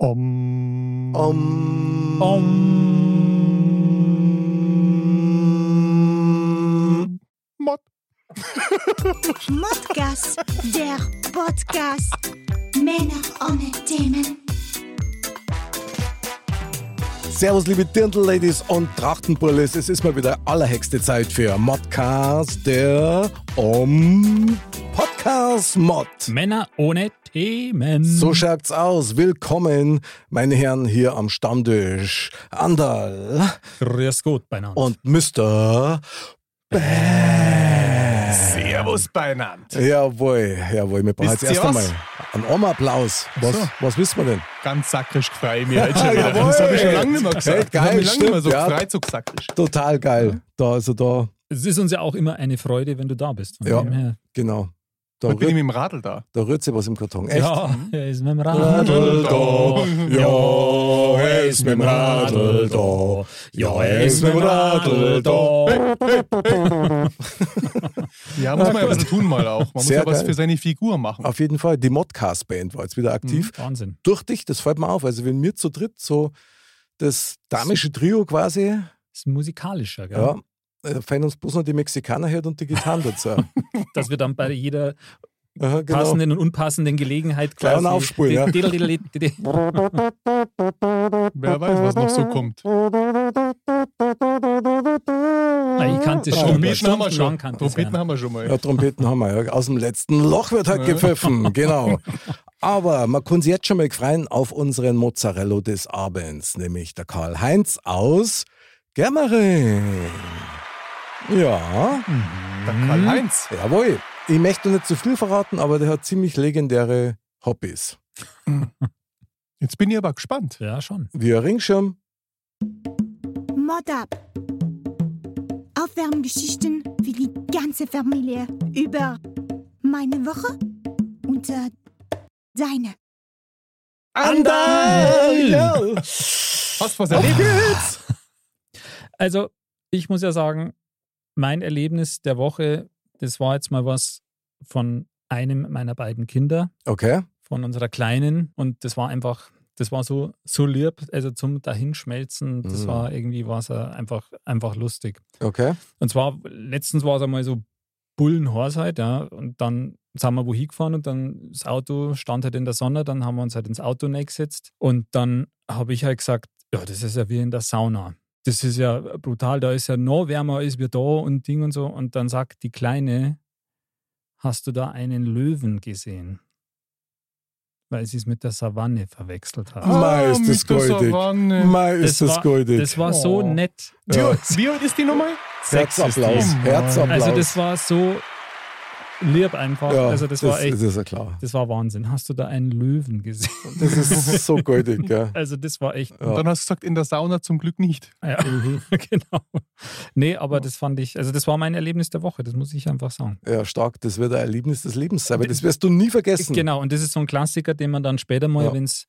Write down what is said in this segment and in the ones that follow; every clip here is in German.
Om. Um, Mod. Modcast, der Podcast. Männer ohne Themen. Servus, liebe Dirndl-Ladies und Trachtenbullis. Es ist mal wieder allerhexte Zeit für Modcast, der um Podcast Mod. Männer ohne Themen. So schaut's aus. Willkommen, meine Herren, hier am Stammtisch. Andal Grüß Gott beieinander. und Mr. Servus beieinander. Jawohl, jawohl. Wir brauchen jetzt erst einmal was? einen Armapplaus. Was, so. was wissen wir denn? Ganz sakrisch gefreut mich heute schon wieder. jawohl. Das habe ich schon lange nicht mehr gesagt. Hey, Das habe geil, ich lange nicht mehr so stimmt, ja. gefreut, so sakrisch. Total geil. Da, also da, es ist uns ja auch immer eine Freude, wenn du da bist. Von Ja. genau. Da Heute bin ich rührt, mit dem Radl da. da rührt sich was im Karton. Echt? Ja, er ist mit dem Radl Radl da. Ja, er ist mit dem Radl da. Ja, er ist mit dem Radl da. Ja, muss man ja bisschen tun mal auch. Man muss Sehr ja was geil. für seine Figur machen. Auf jeden Fall. Die Modcast-Band war jetzt wieder aktiv. Wahnsinn. Durch dich, das fällt mir auf. Also, wenn wir zu dritt so das damische Trio quasi, Das ist musikalischer, gell? ja, fehlen uns bloß noch die Mexikaner her und die Gitarren dazu. Dass wir dann bei jeder Aha, genau. passenden und unpassenden Gelegenheit Gleich quasi. aufspulen, ja. Wer weiß, was noch so kommt. Ah, Ich kannte es schon. Trompeten haben wir schon. Trompeten haben wir schon mal. Ja, Trompeten haben wir ja. Aus dem letzten Loch wird halt gepfiffen, genau. Aber man kann sich jetzt schon mal freuen auf unseren Mozzarella des Abends, nämlich der Karl-Heinz aus Germering. Ja, Der Karl-Heinz. jawohl. Ich möchte nicht zu viel verraten, aber der hat ziemlich legendäre Hobbys. Jetzt bin ich aber gespannt. Ja, schon. Wie ein Ringschirm, Mod ab. Aufwärmgeschichten für die ganze Familie über meine Woche und äh, deine. Andal! Ja. Hast du was erlebt? Also, ich muss ja sagen, mein Erlebnis der Woche, das war jetzt mal was von einem meiner beiden Kinder, Okay, von unserer Kleinen. Und das war einfach, das war so, so lieb, also zum Dahinschmelzen. Das Mhm. war irgendwie, war es einfach, einfach lustig. okay. Und zwar, letztens war es einmal so Bullenhorst halt, ja. Und dann sind wir wohin gefahren und dann das Auto stand halt in der Sonne, dann haben wir uns halt ins Auto gesetzt und dann habe ich halt gesagt, ja, das ist ja wie in der Sauna. Das ist ja brutal, da ist ja noch wärmer als wir da und Ding und so. Und dann sagt die Kleine, hast du da einen Löwen gesehen? Weil sie es mit der Savanne verwechselt hat. Mei, ist mit das goldig. Mei, ist das war, goldig. das war so Oh. nett. Ja. Wie alt ist die nochmal? Herzapplaus, Sechs ist. Herzapplaus. Also das war so lieb einfach. ja, also das, war echt, Das ist ja klar. das war Wahnsinn. Hast du da einen Löwen gesehen? Das ist so goldig, ja. Also das war echt, Ja. Und dann hast du gesagt, in der Sauna zum Glück nicht. ja, Mhm. genau. Nee, aber das fand ich, also das war mein Erlebnis der Woche, das muss ich einfach sagen. Ja, stark. Das wird ein Erlebnis des Lebens sein, aber das wirst du nie vergessen. Genau, und das ist so ein Klassiker, den man dann später mal, Ja. wenn es,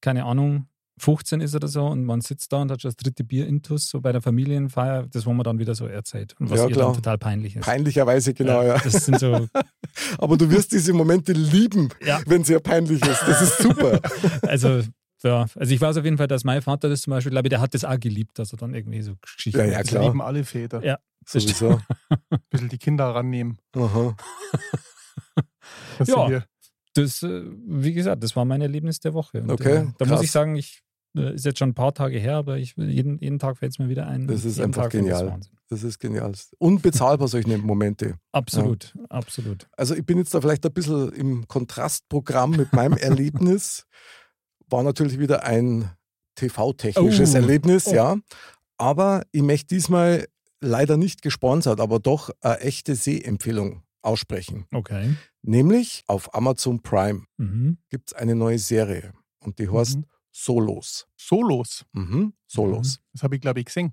keine Ahnung, 15 ist oder so und man sitzt da und hat schon das dritte Bier intus, so bei der Familienfeier, das wo man dann wieder so erzählt und was Ja, ihr dann total peinlich ist. Peinlicherweise, genau, ja. Das sind so, Aber du wirst diese Momente lieben, Ja. wenn sie ja peinlich ist. Das ist super. also ja, also ich weiß auf jeden Fall, dass mein Vater das zum Beispiel, glaube ich, der hat das auch geliebt, dass er dann irgendwie so Geschichten Ja, ja, Das klar. lieben alle Väter. Ja. Sowieso. Ein bisschen die Kinder rannehmen. Aha. Das Ja. Das, äh, wie gesagt, das war mein Erlebnis der Woche. Und, Okay, äh, da muss krass. ich sagen, ich ist jetzt schon ein paar Tage her, aber ich jeden, jeden Tag fällt es mir wieder ein. Das ist einfach Tag genial. Wahnsinn. Das ist genial. Unbezahlbar solche Momente. Absolut, absolut. Also ich bin jetzt da vielleicht ein bisschen im Kontrastprogramm mit meinem Erlebnis. War natürlich wieder ein TV-technisches Oh. Erlebnis, Oh. ja. Aber ich möchte diesmal leider nicht gesponsert, aber doch eine echte Sehempfehlung aussprechen. Okay. Nämlich auf Amazon Prime Mhm. gibt es eine neue Serie und die heißt Mhm. Solos. Solos. Mhm. Solos. Das habe ich, glaube ich, gesehen.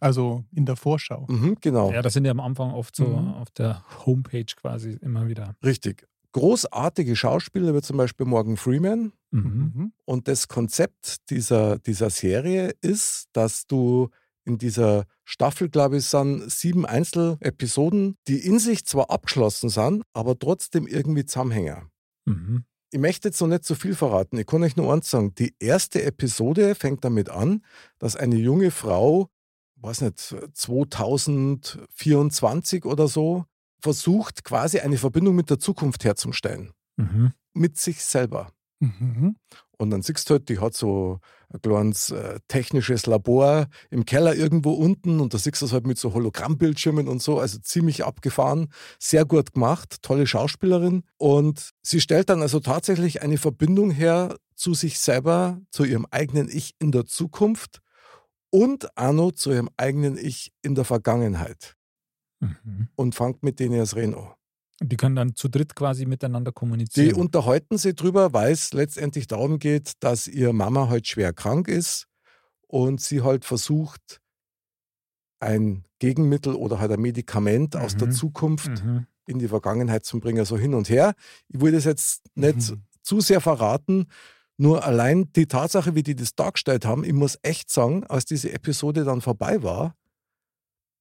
Also in der Vorschau. Mhm. genau. Ja, das sind ja am Anfang oft so Mhm. auf der Homepage quasi immer wieder. Richtig. Großartige Schauspieler wie zum Beispiel Morgan Freeman. Mhm. Mhm. Und das Konzept dieser, dieser Serie ist, dass du in dieser Staffel, glaube ich, sind sieben Einzelepisoden, die in sich zwar abgeschlossen sind, aber trotzdem irgendwie zusammenhängen. Mhm. Ich möchte jetzt noch nicht so viel verraten. Ich kann euch nur eins sagen. Die erste Episode fängt damit an, dass eine junge Frau, weiß nicht, 2024 oder so, versucht, quasi eine Verbindung mit der Zukunft herzustellen. Mhm. Mit sich selber. Mhm. Und dann siehst du halt, die hat so ein kleines äh, technisches Labor im Keller irgendwo unten und da siehst du es halt mit so Hologrammbildschirmen und so, also ziemlich abgefahren, sehr gut gemacht, tolle Schauspielerin. Und sie stellt dann also tatsächlich eine Verbindung her zu sich selber, zu ihrem eigenen Ich in der Zukunft und noch zu ihrem eigenen Ich in der Vergangenheit Mhm. und fängt mit denen erst reden an. Die können dann zu dritt quasi miteinander Die kommunizieren. unterhalten sich drüber, weil es letztendlich darum geht, dass ihr Mama halt schwer krank ist und sie halt versucht, ein Gegenmittel oder halt ein Medikament aus der Mhm. Zukunft mhm. in die Vergangenheit zu bringen, so hin und her. Ich will das jetzt nicht Mhm. zu sehr verraten, nur allein die Tatsache, wie die das dargestellt haben, ich muss echt sagen, als diese Episode dann vorbei war,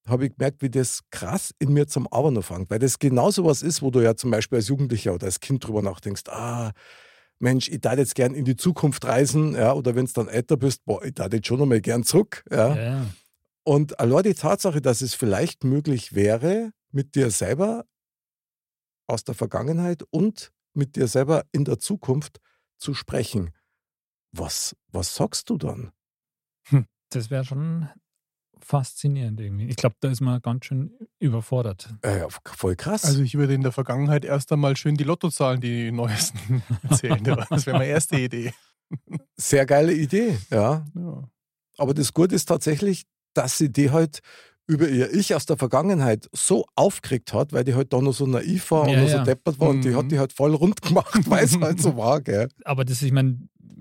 habe ich gemerkt, wie das krass in mir zum Arbeiten fängt. Weil das genau so was ist, wo du ja zum Beispiel als Jugendlicher oder als Kind drüber nachdenkst, ah, Mensch, ich darf jetzt gern in die Zukunft reisen, ja, oder wenn du dann älter bist, boah, ich darf jetzt schon nochmal gern zurück, ja. Ja, ja. Und allein die Tatsache, dass es vielleicht möglich wäre, mit dir selber aus der Vergangenheit und mit dir selber in der Zukunft zu sprechen. Was, was sagst du dann? Das wäre schon faszinierend irgendwie. Ich glaube, da ist man ganz schön überfordert. Äh, ja, voll krass. Also ich würde in der Vergangenheit erst einmal schön die Lottozahlen, die neuesten erzählen. Das wäre meine erste Idee. Sehr geile Idee, ja. Ja. Aber das Gute ist tatsächlich, dass sie die halt über ihr Ich aus der Vergangenheit so aufgeregt hat, weil die halt da noch so naiv war Ja, und noch ja. so deppert war und die Mhm. hat die halt voll rund gemacht, weil es halt so war, gell? Aber das, ich meine,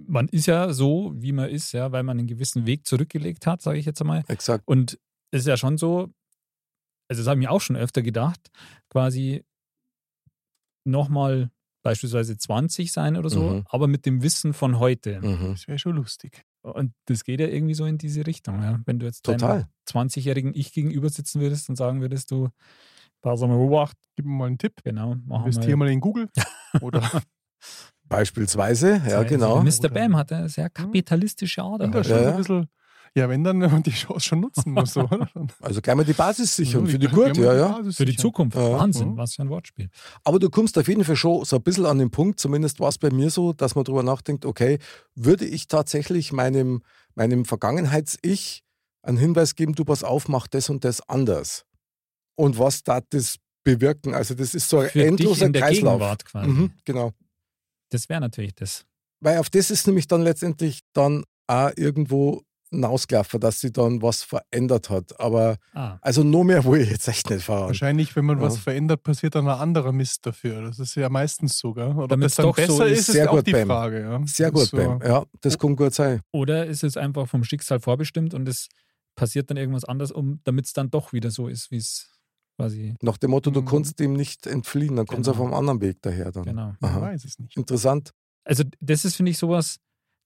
man ist ja so, wie man ist, ja, weil man einen gewissen Weg zurückgelegt hat, sage ich jetzt einmal. Exakt. Und es ist ja schon so, also das habe ich mir auch schon öfter gedacht, quasi nochmal beispielsweise 20 sein oder so, Mhm. aber mit dem Wissen von heute. Mhm. Das wäre schon lustig. Und das geht ja irgendwie so in diese Richtung. Ja. Wenn du jetzt Total. deinem 20-jährigen Ich gegenüber sitzen würdest und sagen würdest, du, pass mal beobacht, Gib mir mal einen Tipp. genau, machen Investier mal in Google. Oder Beispielsweise, ja, genau. Mr. Bam hat eine sehr kapitalistische Ader. schon Ja, ja. ein bisschen. Ja, wenn dann wenn man die Chance schon nutzen muss. So, oder? Also gleich mal die Basis sichern, Ja, für die die ja, ja. Für die. Zukunft. Ja. Wahnsinn, Mhm. was für ein Wortspiel. Aber du kommst auf jeden Fall schon so ein bisschen an den Punkt, zumindest war es bei mir so, dass man darüber nachdenkt, okay, würde ich tatsächlich meinem, meinem Vergangenheits-Ich einen Hinweis geben, du pass auf, mach das und das anders. Und was da das bewirken? Also das ist so ein Für dich endloser in der Kreislauf. Gegenwart quasi. Mhm, genau. Das wäre natürlich das. Weil auf das ist nämlich dann letztendlich dann auch irgendwo hinausgelaufen, dass sie dann was verändert hat. Aber Ah, also nur mehr wo ich jetzt echt nicht fahren. Wahrscheinlich, wenn man Ja. was verändert, passiert dann ein anderer Mist dafür. Das ist ja meistens so, gell? Oder ob Damit's das dann doch so besser ist. ist, ist Sehr auch gut, die Bam. Frage. Ja. Sehr gut, ist Bam. Ja, das kann gut sein. oder ist es einfach vom Schicksal vorbestimmt und es passiert dann irgendwas anderes, um, damit es dann doch wieder so ist, wie es quasi, Nach dem Motto, du Mhm. kannst dem nicht entfliehen, dann kommt es Genau. auf einem anderen Weg daher. Dann. genau. Man Aha. weiß es nicht. Interessant. Also das ist, finde ich, sowas,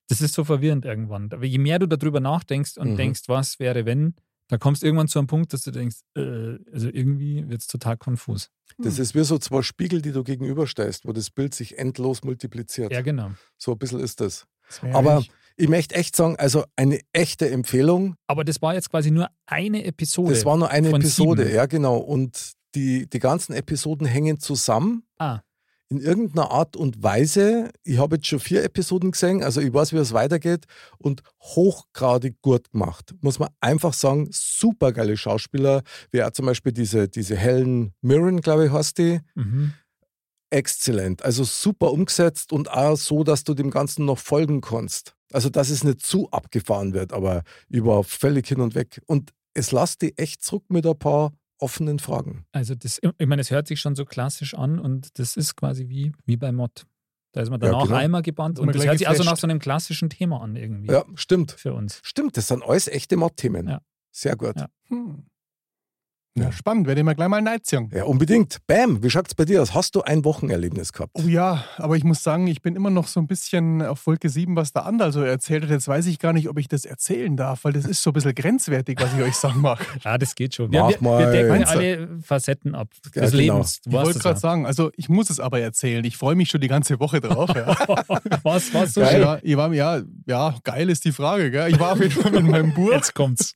das ist so verwirrend irgendwann. Aber je mehr du darüber nachdenkst und Mhm. denkst, was wäre, wenn, dann kommst du irgendwann zu einem Punkt, dass du denkst, äh, also irgendwie wird es total konfus. Das Hm. ist wie so zwei Spiegel, die du gegenüberstellst, wo das Bild sich endlos multipliziert. Ja, genau. So ein bisschen ist das. Aber ich möchte echt sagen, also eine echte Empfehlung. Aber das war jetzt quasi nur eine Episode. Das war nur eine Episode, sieben. ja genau. Und die, die ganzen Episoden hängen zusammen. Ah. In irgendeiner Art und Weise. Ich habe jetzt schon vier Episoden gesehen, also ich weiß, wie es weitergeht. Und hochgradig gut gemacht. Muss man einfach sagen, super geile Schauspieler. Wie auch zum Beispiel diese, diese Helen Mirren, glaube ich, heißt die. Mhm. Exzellent. Also super umgesetzt und auch so, dass du dem Ganzen noch folgen kannst. Also, dass es nicht zu abgefahren wird, aber über völlig hin und weg. Und es lässt dich echt zurück mit ein paar offenen Fragen. Also das, ich meine, es hört sich schon so klassisch an und das ist quasi wie, wie bei Mod. Da ist man danach genau. einmal gebannt man und das hört sich also nach so einem klassischen Thema an irgendwie Ja, stimmt. für uns. Stimmt, das sind alles echte Mod-Themen. Ja. Sehr gut. Ja. Hm. Ja, spannend. Werde ich mir gleich mal Neid sagen. Ja, unbedingt. Bam, wie schaut's bei dir aus? Hast du ein Wochenerlebnis gehabt? Oh ja, aber ich muss sagen, ich bin immer noch so ein bisschen auf Wolke 7, was der Andal so erzählt hat. Jetzt weiß ich gar nicht, ob ich das erzählen darf, weil das ist so ein bisschen grenzwertig, was ich euch sagen mag. Ja, das geht schon. Wir, Mach wir, mal. wir decken alle Facetten ab Ja, des genau. Lebens. Du Ich wollte es gerade ja. sagen, also ich muss es aber erzählen. Ich freue mich schon die ganze Woche drauf. Ja. Was, was so Ja, schön? ja, ich war, ja, ja, geil ist die Frage. Gell? Ich war auf jeden Fall mit meinem Bur, Jetzt kommt's.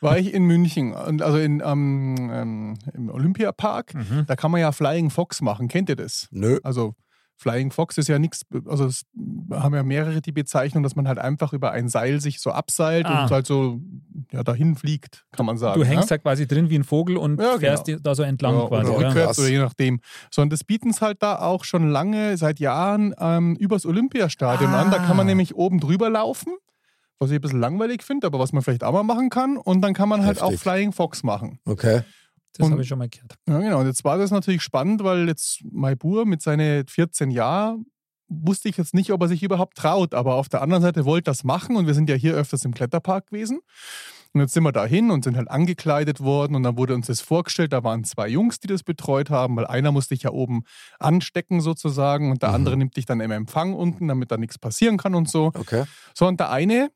war ich in München, und also in, ähm, ähm, im Olympiapark. Mhm. Da kann man ja Flying Fox machen. Kennt ihr das? Nö. Also Flying Fox ist ja nichts, also es haben ja mehrere die Bezeichnung, dass man halt einfach über ein Seil sich so abseilt Ah. und halt so ja, dahin fliegt, kann man sagen. Du hängst ja? da quasi drin wie ein Vogel und Ja, genau. fährst die- da so entlang ja, quasi. oder rückwärts oder je nachdem. Sondern das bieten es halt da auch schon lange, seit Jahren, ähm, übers Olympiastadion an. Da kann man Ah. nämlich oben drüber laufen, was ich ein bisschen langweilig finde, aber was man vielleicht auch mal machen kann. Und dann kann man halt auch Heftig. Flying Fox machen. Okay. Das habe ich schon mal gehört. Ja, genau. Und jetzt war das natürlich spannend, weil jetzt mein Bur mit seinen 14 Jahren wusste ich jetzt nicht, ob er sich überhaupt traut. Aber auf der anderen Seite wollte das machen und wir sind ja hier öfters im Kletterpark gewesen. Und jetzt sind wir da hin und sind halt angekleidet worden und dann wurde uns das vorgestellt. Da waren zwei Jungs, die das betreut haben, weil einer musste dich ja oben anstecken sozusagen und der Mhm. andere nimmt dich dann im Empfang unten, damit da nichts passieren kann und so. Okay. So, und der eine,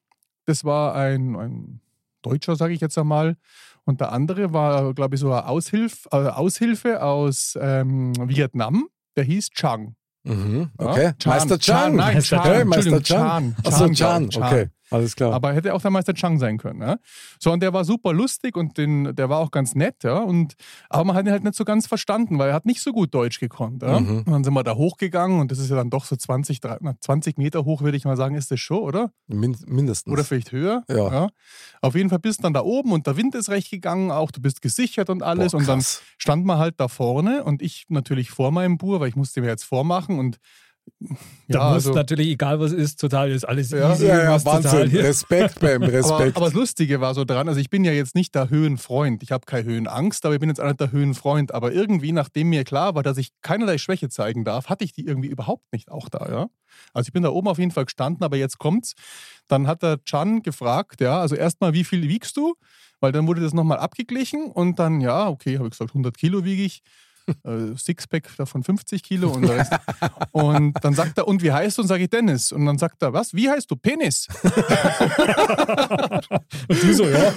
das war ein, ein Deutscher, sage ich jetzt einmal. Und der andere war, glaube ich, so eine Aushilf, äh, Aushilfe aus ähm, Vietnam. Der hieß Chang. Mhm. Ja? Okay. Chan, Meister Chang. Nein, Meister Chan. Hey, Meister Chan. Chan. Achso, Chan, Chan. Okay. Alles klar. Aber hätte auch der Meister Chang sein können. Ja? So, und der war super lustig und den, der war auch ganz nett. Ja? Und, aber man hat ihn halt nicht so ganz verstanden, weil er hat nicht so gut Deutsch gekonnt. Ja? Mhm. Und dann sind wir da hochgegangen und das ist ja dann doch so 20, 30, na, 20 Meter hoch, würde ich mal sagen, ist das schon, oder? Min mindestens. Oder vielleicht höher. Ja. Auf jeden Fall bist du dann da oben und der Wind ist recht gegangen, auch du bist gesichert und alles. Boah, und dann stand man halt da vorne und ich natürlich vor meinem Bur, weil ich musste mir jetzt vormachen und Da ja, muss also, natürlich, egal was ist, total ist alles Ja. easy. Ja, ja, Wahnsinn. Respekt, Bam, aber, Respekt. aber das Lustige war so dran, also ich bin ja jetzt nicht der Höhenfreund, ich habe keine Höhenangst, aber ich bin jetzt auch nicht der Höhenfreund. Aber irgendwie, nachdem mir klar war, dass ich keinerlei Schwäche zeigen darf, hatte ich die irgendwie überhaupt nicht auch da, ja. Also ich bin da oben auf jeden Fall gestanden, aber jetzt kommt's. Dann hat der Chan gefragt, ja, also erstmal, wie viel wiegst du? Weil dann wurde das nochmal abgeglichen und dann, ja, okay, habe ich gesagt, 100 Kilo wiege ich. Äh, Sixpack davon 50 Kilo und, der Rest. und dann sagt er, und wie heißt du? Und sage ich Dennis. Und dann sagt er, was? Wie heißt du? Penis. Und du so, ja.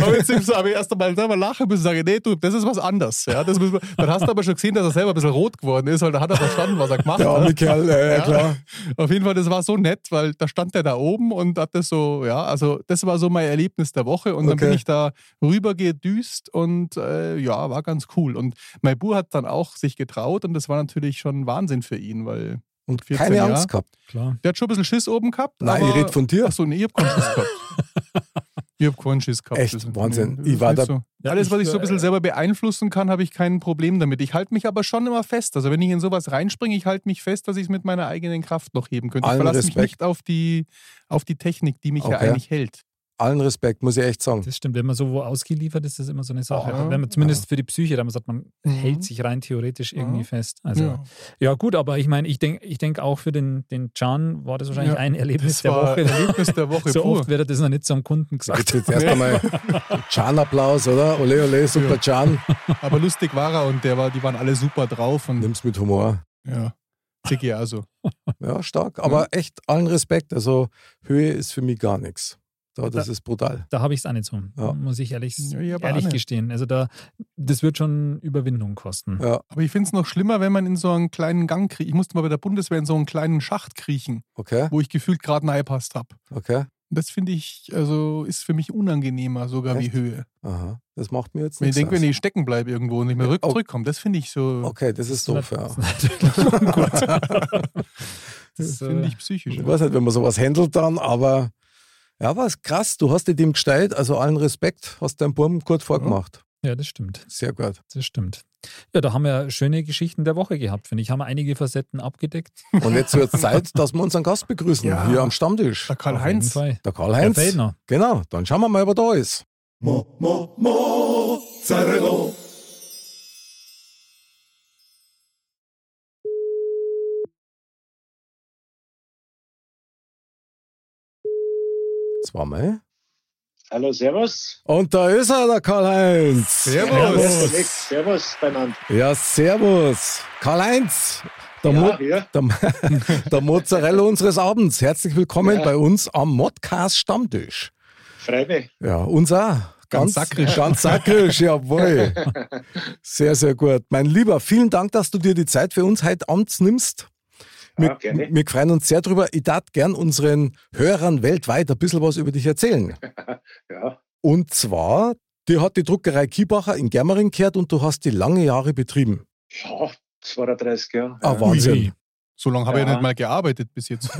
Aber jetzt so, aber erst einmal selber lachen müssen, sage ich, nee, du, das ist was anderes. Ja, das müssen wir, dann hast du aber schon gesehen, dass er selber ein bisschen rot geworden ist, weil da hat er verstanden, was er gemacht hat. arme Kerl, ja, ja, klar. Auf jeden Fall, das war so nett, weil da stand der da oben und hat das so, ja, also das war so mein Erlebnis der Woche und dann Okay. bin ich da rüber gedüst und äh, ja, war ganz cool. Und mein Bur hat dann auch sich getraut und das war natürlich schon Wahnsinn für ihn, weil Und 14 keine Jahre. Angst gehabt. Klar. der hat schon ein bisschen Schiss oben gehabt. Nein, aber, ich rede von dir. Achso, nee, ich hab keinen Schiss gehabt. Ich hab keinen Schiss gehabt. Echt? Wahnsinn. Ich war da- So. Ja, Alles, was ich so ein äh, bisschen selber beeinflussen kann, habe ich kein Problem damit. Ich halte mich aber schon immer fest. Also wenn ich in sowas reinspringe, ich halte mich fest, dass ich es mit meiner eigenen Kraft noch heben könnte. Ich verlasse mich Respekt. nicht auf die, auf die Technik, die mich ja Okay. eigentlich hält. Allen Respekt, muss ich echt sagen. Das stimmt, wenn man so wo ausgeliefert ist, ist das immer so eine Sache. Ja. wenn man zumindest für die Psyche, da man sagt, man Mhm. hält sich rein theoretisch irgendwie Ja. fest. Also ja. ja, gut, aber ich meine, ich denke ich denk auch für den, den Can war das wahrscheinlich Ja, ein Erlebnis Das der war Woche. ein Erlebnis der Woche so pur. oft wird er das noch nicht zum Kunden gesagt. Jetzt, jetzt erst einmal Chan-Applaus, oder? Ole, ole, super Chan. Aber lustig war er und der war, die waren alle super drauf. Und Nimm's mit Humor. ja, Ziggy also. Ja, stark. Aber echt allen Respekt. Also Höhe ist für mich gar nichts. Da, das ist brutal. Da habe ich es auch nicht so, Ja. muss ich ehrlich, Ja, ich ehrlich gestehen. Also da, das wird schon Überwindung kosten. Ja, Aber ich finde es noch schlimmer, wenn man in so einen kleinen Gang kriecht. Ich musste mal bei der Bundeswehr in so einen kleinen Schacht kriechen, okay, wo ich gefühlt gerade reingepasst habe. okay. Das finde ich, also ist für mich unangenehmer sogar Echt? wie Höhe. Aha. Das macht mir jetzt Wenn ich nichts denke, wenn ich stecken bleibe irgendwo und nicht mehr rück oh. zurückkomme, das finde ich so, Okay, das ist doof, ja. Das das finde äh, ich psychisch. Ich weiß nicht, wenn man sowas handelt dann, aber ja, war es krass. Du hast dir dem gestellt, also allen Respekt, hast deinen Burm gut vorgemacht. Ja, das stimmt. Sehr gut. Das stimmt. Ja, da haben wir schöne Geschichten der Woche gehabt, finde ich. Haben wir einige Facetten abgedeckt. Und jetzt wird es Zeit, dass wir unseren Gast begrüßen, Ja. hier am Stammtisch. Der Karl-Heinz. Der Karl-Heinz. Der Feldner. Genau, dann schauen wir mal, wer da ist. Mo, mo, mo, Mozzarella. Zweimal. Hallo, Servus. Und da ist er, der Karl-Heinz. Servus. Servus, servus beieinander. Ja, servus. Karl-Heinz, der, Mo Ja, ja. der, der Mozzarella unseres Abends. Herzlich willkommen Ja. bei uns am Modcast Stammtisch. Freu mich. Ja, uns auch. Ganz sakrisch. Ganz sakrisch, jawohl. Sehr, sehr gut. Mein Lieber, vielen Dank, dass du dir die Zeit für uns heute abends nimmst. Wir, Ja, gerne. wir freuen uns sehr drüber. Ich darf gern unseren Hörern weltweit ein bisschen was über dich erzählen. Ja, Und zwar, dir hat die Druckerei Kiebacher in Germering gehört und du hast die lange Jahre betrieben. ja 32 Jahre. Ah, Wahnsinn. Ui. So lange habe ich ja Ja. nicht mal gearbeitet bis jetzt.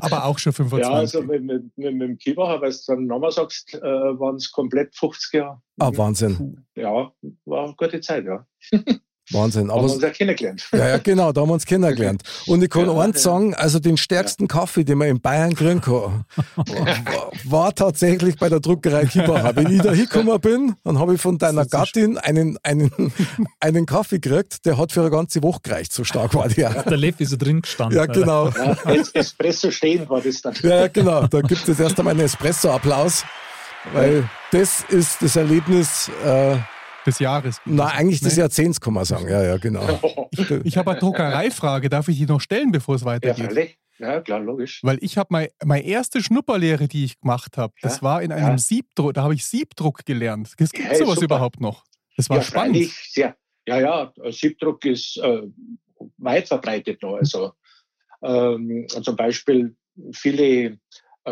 Aber auch schon ja, 25. also mit, mit, mit, mit dem Kiebacher, weil du dann nochmal sagst, äh, waren es komplett 50 Jahre. Ah, Wahnsinn. Ja, war eine gute Zeit, ja. Wahnsinn. Haben wir uns Aber, ja kennengelernt. ja, ja, genau, da haben wir uns kennengelernt. Und ich kann Ja, eins ja. sagen, also den stärksten Kaffee, den man in Bayern kriegen kann, war, war tatsächlich bei der Druckerei Kiebacher. Wenn ich da hingekommen bin, dann habe ich von deiner Gattin einen, einen, einen Kaffee gekriegt, der hat für eine ganze Woche gereicht, so stark war der. Der Lev ist so drin gestanden. Ja, genau. Ja, es, Espresso stehend war das dann. Ja, ja, genau. Da gibt es erst einmal einen Espresso-Applaus, weil das ist das Erlebnis, äh, des Jahres. na, eigentlich des Nee. Jahrzehnts, kann man sagen. Ja, ja, genau. Ich habe eine Druckereifrage. Darf ich die noch stellen, bevor es Ja, weitergeht? freilich. Ja, klar, logisch. Weil ich habe mein, meine erste Schnupperlehre, die ich gemacht habe, das Ja, war in einem ja. Siebdruck. Da habe ich Siebdruck gelernt. Es gibt Ja, sowas super. überhaupt noch. Das war ja, spannend. freilich, Sehr. Ja, ja, Siebdruck ist äh, weit verbreitet noch. Also ähm, zum Beispiel viele äh,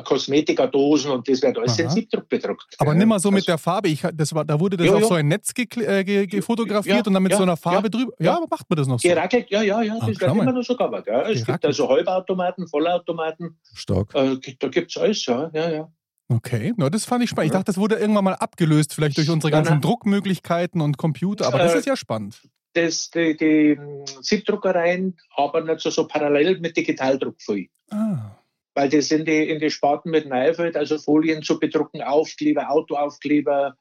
Kosmetikadosen und das wird alles in Aha. Siebdruck bedruckt. Aber nimm mal so mit Also, der Farbe. Ich, das war, da wurde das Jo, auf jo. so ein Netz äh, ge, ge, fotografiert Ja, und dann mit ja, so einer Farbe ja, drüber. Ja, aber macht man das noch so? Gerackelt, ja, ja, ja, das wird immer noch so gearbeitet. Ja. Es gibt Gerackelt. also Halbautomaten, Vollautomaten, Stark. äh, da gibt es alles, ja, ja, ja. Okay, na, das fand ich spannend. Ich dachte, das wurde irgendwann mal abgelöst, vielleicht durch unsere ganzen. Druckmöglichkeiten und Computer. Aber das Äh, ist ja spannend. Das, die, die mh, Siebdruckereien arbeiten so, so parallel mit Digitaldruck viel. Ah. Weil die sind die in die Sparten mit Neufeld, also Folien zu bedrucken, Aufkleber, Autoaufkleber.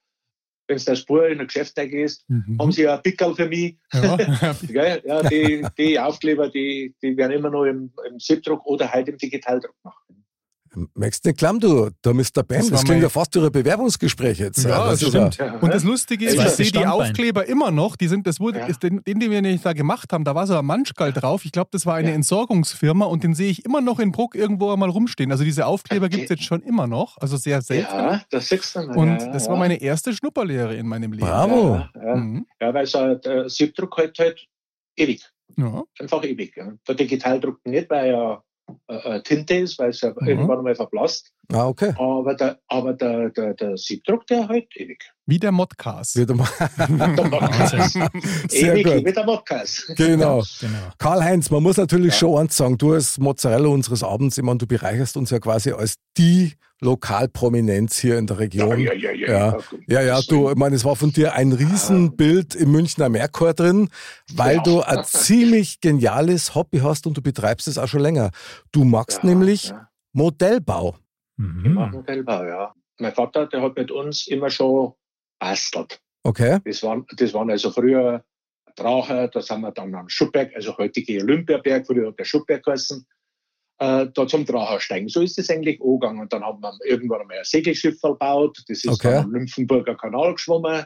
Wenn du das Spur in ein Geschäft gehst, Mhm. haben sie ja ein Pickel für mich. Ja. Ja, die, die Aufkleber, die, die werden immer nur im, im Siebdruck oder halt im Digitaldruck gemacht. Merkst du nicht klamm, du, da Mr. Bam, Das das, klingt ja fast wie ein Bewerbungsgespräch jetzt. Ja, das ja- stimmt. Ja, Und das Lustige ist, ich sehe die. Aufkleber immer noch. Die sind, das wurde, Ja. ist den, den, den wir nicht da gemacht haben, da war so ein Manschgal drauf. Ich glaube, das war eine Ja. Entsorgungsfirma und den sehe ich immer noch in Bruck irgendwo einmal rumstehen. Also diese Aufkleber Okay. gibt es jetzt schon immer noch. Also sehr selten. ja, das siehst du mal. Und ja, das ja. war meine erste Schnupperlehre in meinem Leben. Bravo. Ja, ja. Mhm. ja weil so der Siebdruck halt, halt ewig, Ja. einfach ewig. Ja. Der Digitaldruck nicht, weil er äh, äh, Tinte ist, weil es ja Mhm. irgendwann mal verblasst. Ah, okay. Aber der, aber der, der, der Siebdruck, der halt ewig. Wie der Modcast. Wieder mal. Der Modcast. Sehr ewig gut. wie der Modcast. Genau. Genau. Karl-Heinz, man muss natürlich Ja. schon eins sagen, du als Mozzarella unseres Abends, ich meine, du bereicherst uns ja quasi als die Lokalprominenz hier in der Region. ja, ja. Ja. Ja, ja, du, ich meine, es war von dir ein Riesenbild im Münchner Merkur drin, weil Ja. du ein ziemlich geniales Hobby hast und du betreibst es auch schon länger. Du magst Ja, nämlich ja. Modellbau. Ich Mhm. mache Modellbau, ja. Mein Vater, der hat mit uns immer schon bastelt. Okay? Das waren, das waren also früher Drache, da sind wir dann am Schuppberg, also heutige Olympiaberg, früher hat der Schuppberg geheißen, äh, da zum Drache steigen. So ist es eigentlich angegangen. Und dann haben wir irgendwann einmal ein Segelschiff verbaut, das ist Okay. dann am Nymphenburger Kanal geschwommen.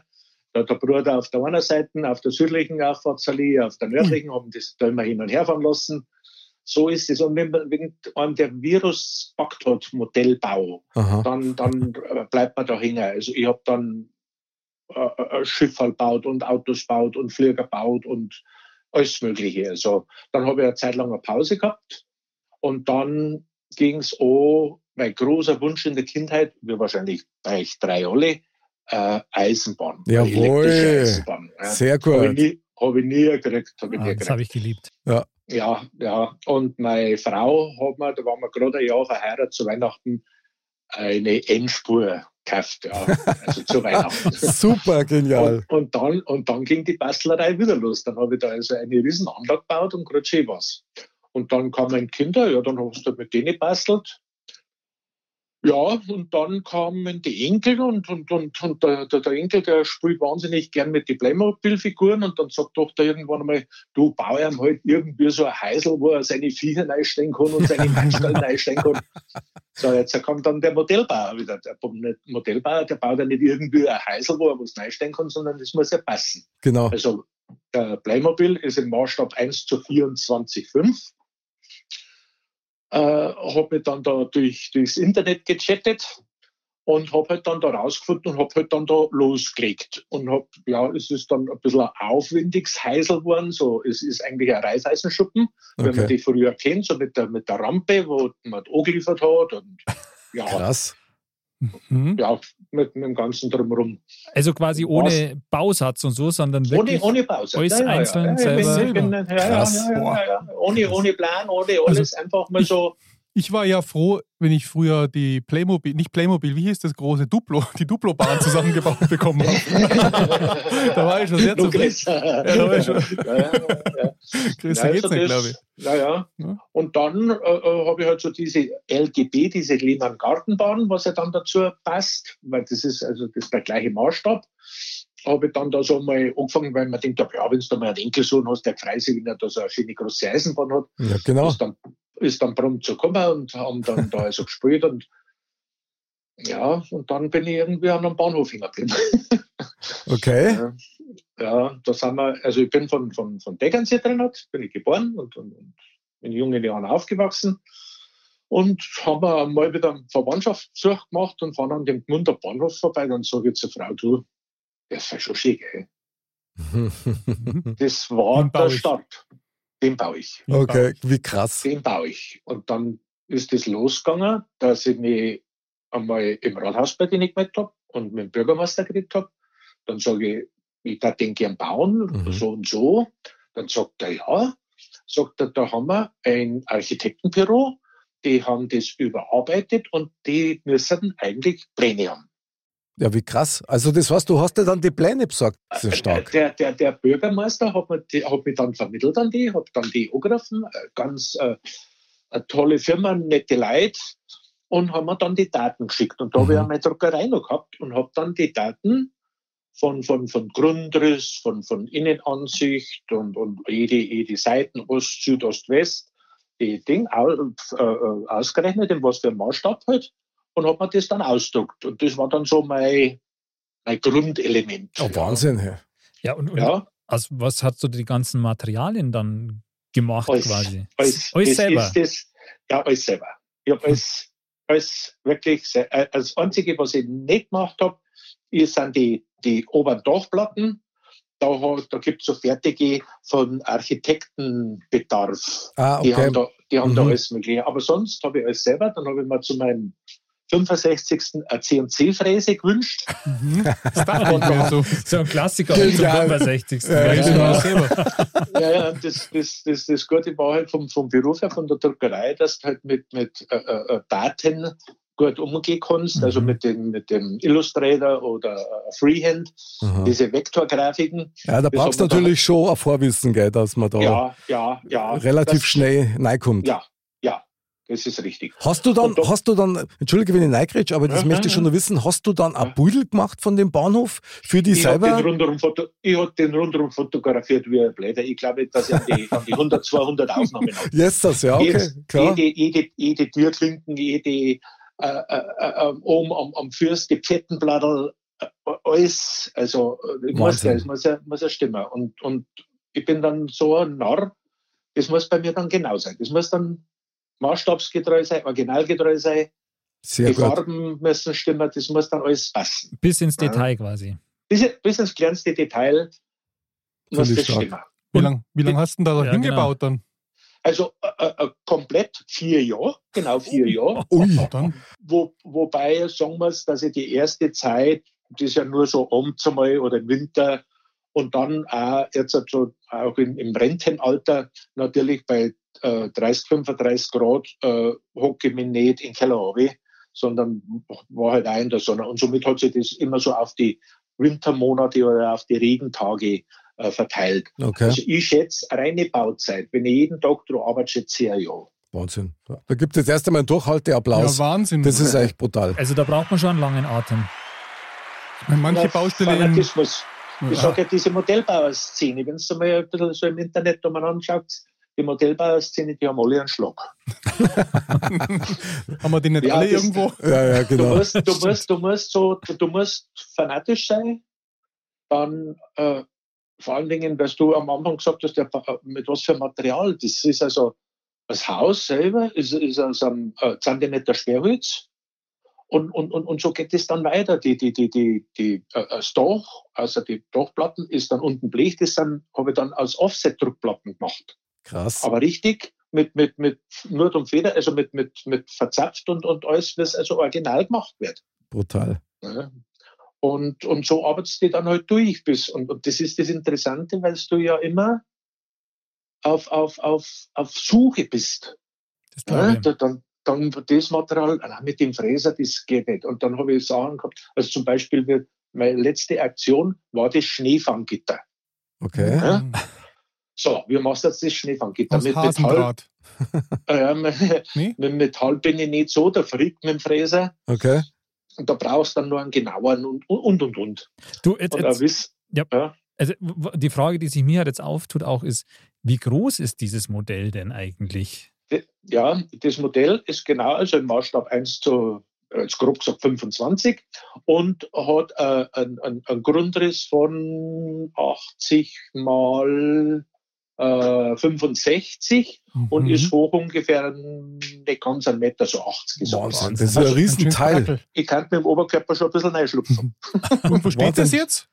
Da hat der Bruder auf der einen Seite, auf der südlichen Auffahrtsallee, auf der nördlichen, haben das da immer hin und her fahren lassen. So ist es. Und wenn, man- wenn einem der Virus packt hat, Modellbau, Aha. dann, dann bleibt man da hängen. Also ich habe dann äh, äh, Schiffe baut und Autos baut und Flieger baut und alles Mögliche. Also dann habe ich eine Zeit lang eine Pause gehabt und dann ging es an, mein großer Wunsch in der Kindheit, wie wahrscheinlich bei euch drei alle, äh, Eisenbahn. Jawohl. Eisenbahn. Ja. Sehr Habe ich, gut. nie- hab ich nie gekriegt. Hab ich Ah, nie das habe ich geliebt. Ja, ja. Und meine Frau hat mir, da waren wir gerade ein Jahr verheiratet zu Weihnachten, eine Endspur gekauft, ja. Also zu Weihnachten. Super genial. Und, und, dann, und dann ging die Bastlerei wieder los. Dann habe ich da also eine riesen Anlage gebaut und gerade schön was. Und dann kamen Kinder, ja, dann hast du mit denen bastelt. Ja, und dann kamen die Enkel und, und, und, und der, der, der Enkel, der spielt wahnsinnig gern mit den Playmobil-Figuren und dann sagt doch der irgendwann einmal, du bau ihm halt irgendwie so ein Heisel, wo er seine Viecher reinstellen kann und seine Mannstellen reinstellen kann. So, jetzt kommt dann der Modellbauer wieder. Der Modellbauer, der baut ja nicht irgendwie ein Heisel, wo er was reinstellen kann, sondern das muss ja passen. Genau. Also der Playmobil ist im Maßstab 1 zu 24,5 äh, habe mich dann da durch, durchs Internet gechattet und habe halt dann da rausgefunden und habe halt dann da losgelegt. Und habe, ja, es ist dann ein bisschen ein aufwendiges Heisel geworden. So, es ist eigentlich ein Reifeisenschuppen, okay. wenn man die früher kennt, so mit der, mit der Rampe, wo man angeliefert hat. Und, ja, Krass. Mhm. Ja, mit, mit, dem ganzen Drumherum. Also quasi ohne Was? Bausatz und so, sondern wirklich ohne, ohne Bausatz. alles ja, einzeln ja, selber. Bin, bin, Krass. Ohne, ohne Plan, ohne also alles, also, einfach mal so. Ich war ja froh, wenn ich früher die Playmobil, nicht Playmobil, wie hieß das große Duplo, die Duplo-Bahn zusammengebaut bekommen habe. da war ich schon sehr zufrieden. Ja, da war ich schon. Ja, ja, ja. Größer ja, geht's also nicht, glaube ich. Naja. Ja. Und dann äh, äh habe ich halt so diese LGB, diese Lehmann-Gartenbahn, was ja dann dazu passt, weil das ist also das ist der gleiche Maßstab habe ich dann da so mal angefangen, weil man denkt, ja, wenn du da mal einen Enkelsohn hast, der freut sich, wenn er da so eine schöne große Eisenbahn hat. Ja, genau. Dann, ist dann prompt zu kommen und haben dann da also gespielt und ja, und dann bin ich irgendwie an einem Bahnhof hingeblieben. Okay. Ja, ja, da sind wir, also ich bin von, von, von Deggernsee drin, bin ich geboren und, und, und in jungen Jahren aufgewachsen und haben mal wieder Verwandtschaftsbesuch gemacht und fahren an dem Gmunder Bahnhof vorbei. Dann sage ich zur Frau, du, das war schon schick, ey. das war der Start. Den baue ich. Okay, wie krass. Den baue ich. Und dann ist es das losgegangen, dass ich mich einmal im Rathaus bei denen gemeldet habe und mit dem Bürgermeister geredet habe. Dann sage ich, ich darf den gern bauen, mhm. so und so. Dann sagt er, ja. Sagt er, da haben wir ein Architektenbüro, die haben das überarbeitet und die müssen eigentlich Pläne haben. Ja, wie krass. Also das heißt, du hast dir dann die Pläne besorgt. Das ist stark. Der, der, der Bürgermeister hat, mir hat mich dann vermittelt an die, hat dann die angegriffen, äh, ganz äh, eine tolle Firma, nette Leute und haben mir dann die Daten geschickt. Und da mhm. habe ich auch meine Druckerei noch gehabt und habe dann die Daten von, von, von Grundriss, von, von Innenansicht und, und jede, jede Seiten, Ost, Süd, Ost, West, die Ding äh, äh, ausgerechnet, in was für ein Maßstab halt und habe mir das dann ausdruckt. Und das war dann so mein, mein Grundelement. Oh, Wahnsinn. Ja, ja und, und ja. Also was hast du die ganzen Materialien dann gemacht alles, quasi? Alles, alles selber? Das, ja, alles selber. Ich habe alles, alles wirklich, äh, das Einzige, was ich nicht gemacht habe, sind die, die oberen Dachplatten. Da, da gibt es so fertige von Architektenbedarf. Ah, okay. Die haben, da, die haben mhm. da alles Mögliche. Aber sonst habe ich alles selber. Dann habe ich mir zu meinem 65. CNC-Fräse gewünscht. Mhm. Das so. so ein Klassiker zum 65. Ja, genau. ja, ja, das, das, das, das Gute war halt vom, vom Beruf her, von der Druckerei, dass du halt mit, mit äh, äh, Daten gut umgehen kannst, also mhm. also mit dem, mit dem Illustrator oder äh, Freehand, mhm. diese Vektorgrafiken. Ja, da brauchst du natürlich schon ein Vorwissen, gell, dass man da ja, ja, ja, relativ das, schnell reinkommt. Ja, das ist richtig. Hast du dann, hast du dann, entschuldige, wenn ich neigrätsch, aber das ja, möchte ich schon noch wissen, hast du dann ein Beutel gemacht von dem Bahnhof für die ich selber? Hab den Foto, ich habe den rundherum fotografiert wie ein Blätter. Ich glaube, dass ich an die, an die 100, 200 Aufnahmen habe. Jetzt das, ja, okay, Jedes, klar. Jede, jede, jede Türklinken, jede, äh, äh, äh, oben am, am Fürst, die Pfettenblattel, äh, alles, also, ich muss, das muss ja, muss ja stimmen. Und, und ich bin dann so ein Narr, das muss bei mir dann genau sein. Das muss dann maßstabsgetreu sein, originalgetreu sein. Sehr die gut. Farben müssen stimmen, das muss dann alles passen. Bis ins Detail ja. quasi. Bis, bis, ins kleinste Detail muss das stark. stimmen. Wie lange wie lang hast du da ja, hingebaut genau. dann? Also äh, äh, äh, komplett vier Jahre, genau vier Jahre. Ui. Wo, wobei, sagen wir es, dass ich die erste Zeit, das ist ja nur so abends einmal oder im Winter und dann auch jetzt so auch in, im Rentenalter natürlich bei äh, 30, 35 Grad äh, hocke ich mich nicht in den Keller runter, sondern war halt auch in der Sonne. Und somit hat sich das immer so auf die Wintermonate oder auf die Regentage äh, verteilt. Okay. Also ich schätze reine Bauzeit, wenn ich jeden Tag drauf arbeite, schätze ich ein Jahr. Wahnsinn. Da gibt es jetzt erst einmal einen Durchhalteapplaus. Ja, Wahnsinn. das ist echt brutal. Also da braucht man schon einen langen Atem. Manche Ja, Baustelle Fanatismus. Ich Ja. sage ja, diese Modellbauer-Szene, wenn du mal ein bisschen so im Internet anschaut, die Modellbauer-Szene, die haben alle einen Schlag. haben wir die nicht Ja, alle das- irgendwo? Ja, ja, Du genau. musst, du musst, du musst so, du, du musst fanatisch sein, dann äh, vor allen Dingen, dass du am Anfang gesagt hast, der, äh, mit was für Material, das ist also das Haus selber, ist, ist aus einem äh, Zentimeter Sperrholz. Und, und, und, und so geht es dann weiter. Die, die, die, die, die, äh, das Dach, also die Dachplatten, ist dann unten Blech, das habe ich dann als Offset-Druckplatten gemacht. Krass. Aber richtig, mit, mit, mit Nurt und Feder, also mit, mit, mit verzapft und, und alles, was also original gemacht wird. Brutal. Ja. Und, und so arbeitest du dann halt durch bis. Und, und das ist das Interessante, weil du ja immer auf, auf, auf, auf Suche bist. Das Ja, da, dann, dann das Material, ah, mit dem Fräser, das geht nicht. Und dann habe ich Sachen gehabt, also zum Beispiel, meine letzte Aktion war das Schneefanggitter. Okay. Ja? So, wie machst du jetzt das Schneefanggitter? Aus Mit Metall, Hasendraht. äh, mit, Nee? mit Metall bin ich nicht so, der friert mit dem Fräser. Okay. Und da brauchst du dann nur einen genaueren und, und, und, und. Du, jetzt, Und jetzt, wiss, Ja. ja. also, die Frage, die sich mir halt jetzt auftut, auch ist, wie groß ist dieses Modell denn eigentlich? Ja, das Modell ist genau, also im Maßstab 1 zu, äh, jetzt grob gesagt 25 und hat äh, einen, einen Grundriss von 80 mal äh, 65 und Mhm. ist hoch ungefähr nicht ganz ein Meter, so 80 ist er. Wahnsinn. Wahnsinn. Das ist ein Riesenteil. Ich kann mit dem Oberkörper schon ein bisschen reinschlupfen. Und wo steht das jetzt?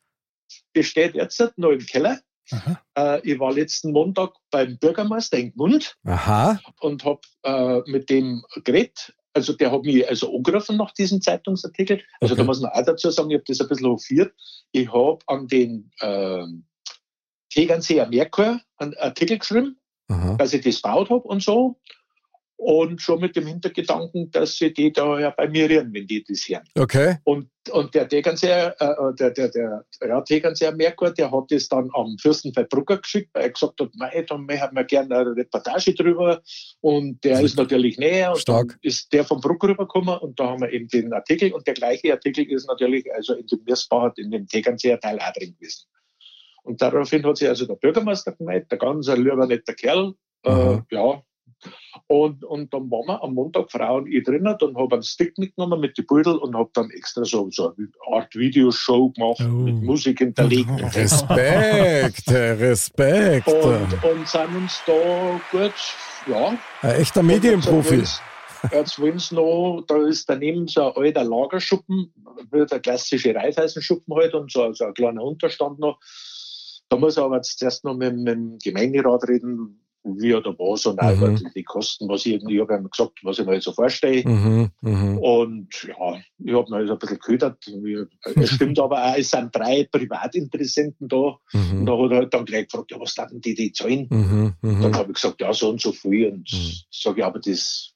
Das steht jetzt noch im Keller. Aha. Äh, ich war letzten Montag beim Bürgermeister in Gmund Aha. und habe äh, mit dem geredet. Also der hat mich also angerufen nach diesem Zeitungsartikel. Also Okay. da muss man auch dazu sagen, ich habe das ein bisschen hofiert. Ich habe an den ähm, Tegernseer Merkur einen Artikel geschrieben, Aha. dass ich das baut habe und so. Und schon mit dem Hintergedanken, dass sie die da ja bei mir rühren, wenn die das hören. Okay. Und, und der Tegernseer, äh, der, der, der ja, Tegernseer Merkur, der hat das dann am Fürstenfeldbrucker geschickt, weil er gesagt hat, mei, da möchten wir gerne eine Reportage drüber. Und der ist natürlich näher. Und Stark. ist der vom Bruck rübergekommen und da haben wir eben den Artikel. Und der gleiche Artikel ist natürlich also in dem Mirsbach, in dem Tegernseer Teil auch drin gewesen. Und daraufhin hat sich also der Bürgermeister gemeldet, der ganz ein lieber netter Kerl. Äh, Aha. ja, und, und dann waren wir am Montag, Frau und ich drinnen, dann habe einen Stick mitgenommen mit den Beutel und habe dann extra so, so eine Art Videoshow gemacht, Oh. mit Musik hinterlegt. Respekt. Respekt. und, und sind uns da gut, ja. Ein echter Medienprofi. Jetzt wollen sie noch, da ist daneben so ein alter Lagerschuppen, der klassische Reifeisenschuppen halt und so, so ein kleiner Unterstand noch. Da muss ich aber jetzt zuerst noch mit, mit dem Gemeinderat reden, wie oder was und auch Mhm. die, Kosten, was ich irgendwie, ich habe ihm gesagt, was ich mir so vorstelle. Mhm. Mhm. Und ja, ich habe mir also ein bisschen ködert. Es stimmt aber auch, es sind drei Privatinteressenten da. Und Mhm. da hat er halt dann gleich gefragt, ja, was denn die, die zahlen? Mhm. Dann Mhm. habe ich gesagt, ja, so und so viel. Und Mhm. sage ich, aber das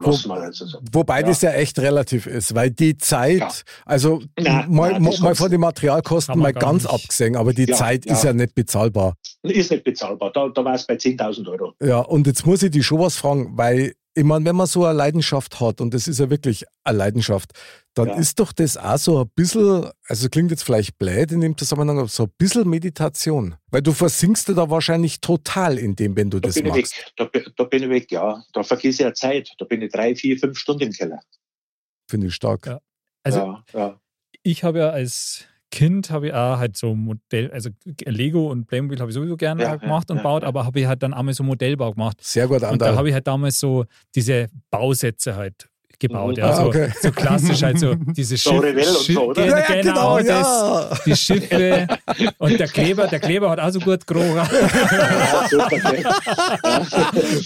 Wo- also so. Wobei Ja. das ja echt relativ ist, weil die Zeit, Ja. also Nein, mal, nein, mal, von den Materialkosten mal ganz nicht. abgesehen, aber die Ja, Zeit ist ja. ja nicht bezahlbar. Ist nicht bezahlbar. Da, da war es bei 10.000 Euro. Ja, und jetzt muss ich dich schon was fragen, weil ich meine, wenn man so eine Leidenschaft hat, und das ist ja wirklich eine Leidenschaft, dann Ja. ist doch das auch so ein bisschen, also klingt jetzt vielleicht blöd in dem Zusammenhang, aber so ein bisschen Meditation. Weil du versinkst dir da wahrscheinlich total in dem, wenn du Da das bin ich machst. weg. Da, bin- da bin ich weg, ja. Da vergesse ich ja Zeit. Da bin ich drei, vier, fünf Stunden im Keller. Finde ich stark. Ja. Also ja, ja. ich habe ja als Kind habe ich auch halt so Modell, also Lego und Playmobil habe ich sowieso gerne Ja, gemacht ja, und ja, baut, ja. aber habe ich halt dann einmal so Modellbau gemacht. Sehr gut, Und da Andal. habe ich halt damals so diese Bausätze halt gebaut. Mhm. Ja, Ah, so, okay. so klassisch halt so diese So Schiff, Revell und so? Genau, Ja, ja, genau, genau, das, ja. die Schiffe und der Kleber, der Kleber hat auch so gut gerochen. gell?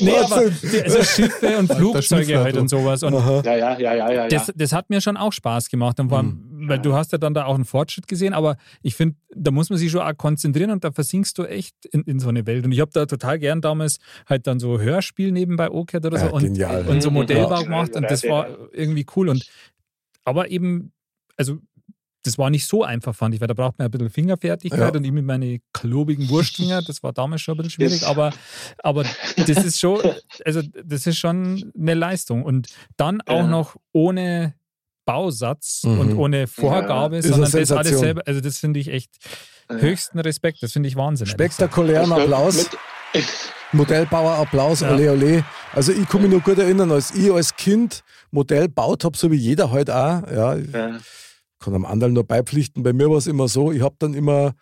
nee, aber die, also Schiffe und Flugzeuge halt und sowas. Und ja, ja, ja, ja, ja. ja. das, das hat mir schon auch Spaß gemacht. Und vor allem, weil du hast ja dann da auch einen Fortschritt gesehen, aber ich finde, da muss man sich schon auch konzentrieren und da versinkst du echt in, in so eine Welt. Und ich habe da total gern damals halt dann so Hörspiel nebenbei angehört oder so Ja, und, und so. Modellbau Ja. gemacht und das war irgendwie cool. Und aber eben, also das war nicht so einfach, fand ich, weil da braucht man ein bisschen Fingerfertigkeit Ja. und ich mit meinen klobigen Wurstfinger, das war damals schon ein bisschen schwierig, aber, aber das ist schon, also das ist schon eine Leistung. Und dann auch noch ohne Bausatz Mhm. und ohne Vorgabe, Ist sondern das alles selber, also das finde ich echt höchsten Respekt, das finde ich Wahnsinn. Spektakulären Applaus. Modellbauer Applaus, Ja. ole ole. Also ich kann mich noch gut erinnern, als ich als Kind Modell baut habe, so wie jeder heute auch, ja, ich ja, kann am anderen nur beipflichten, bei mir war es immer so, ich habe dann immer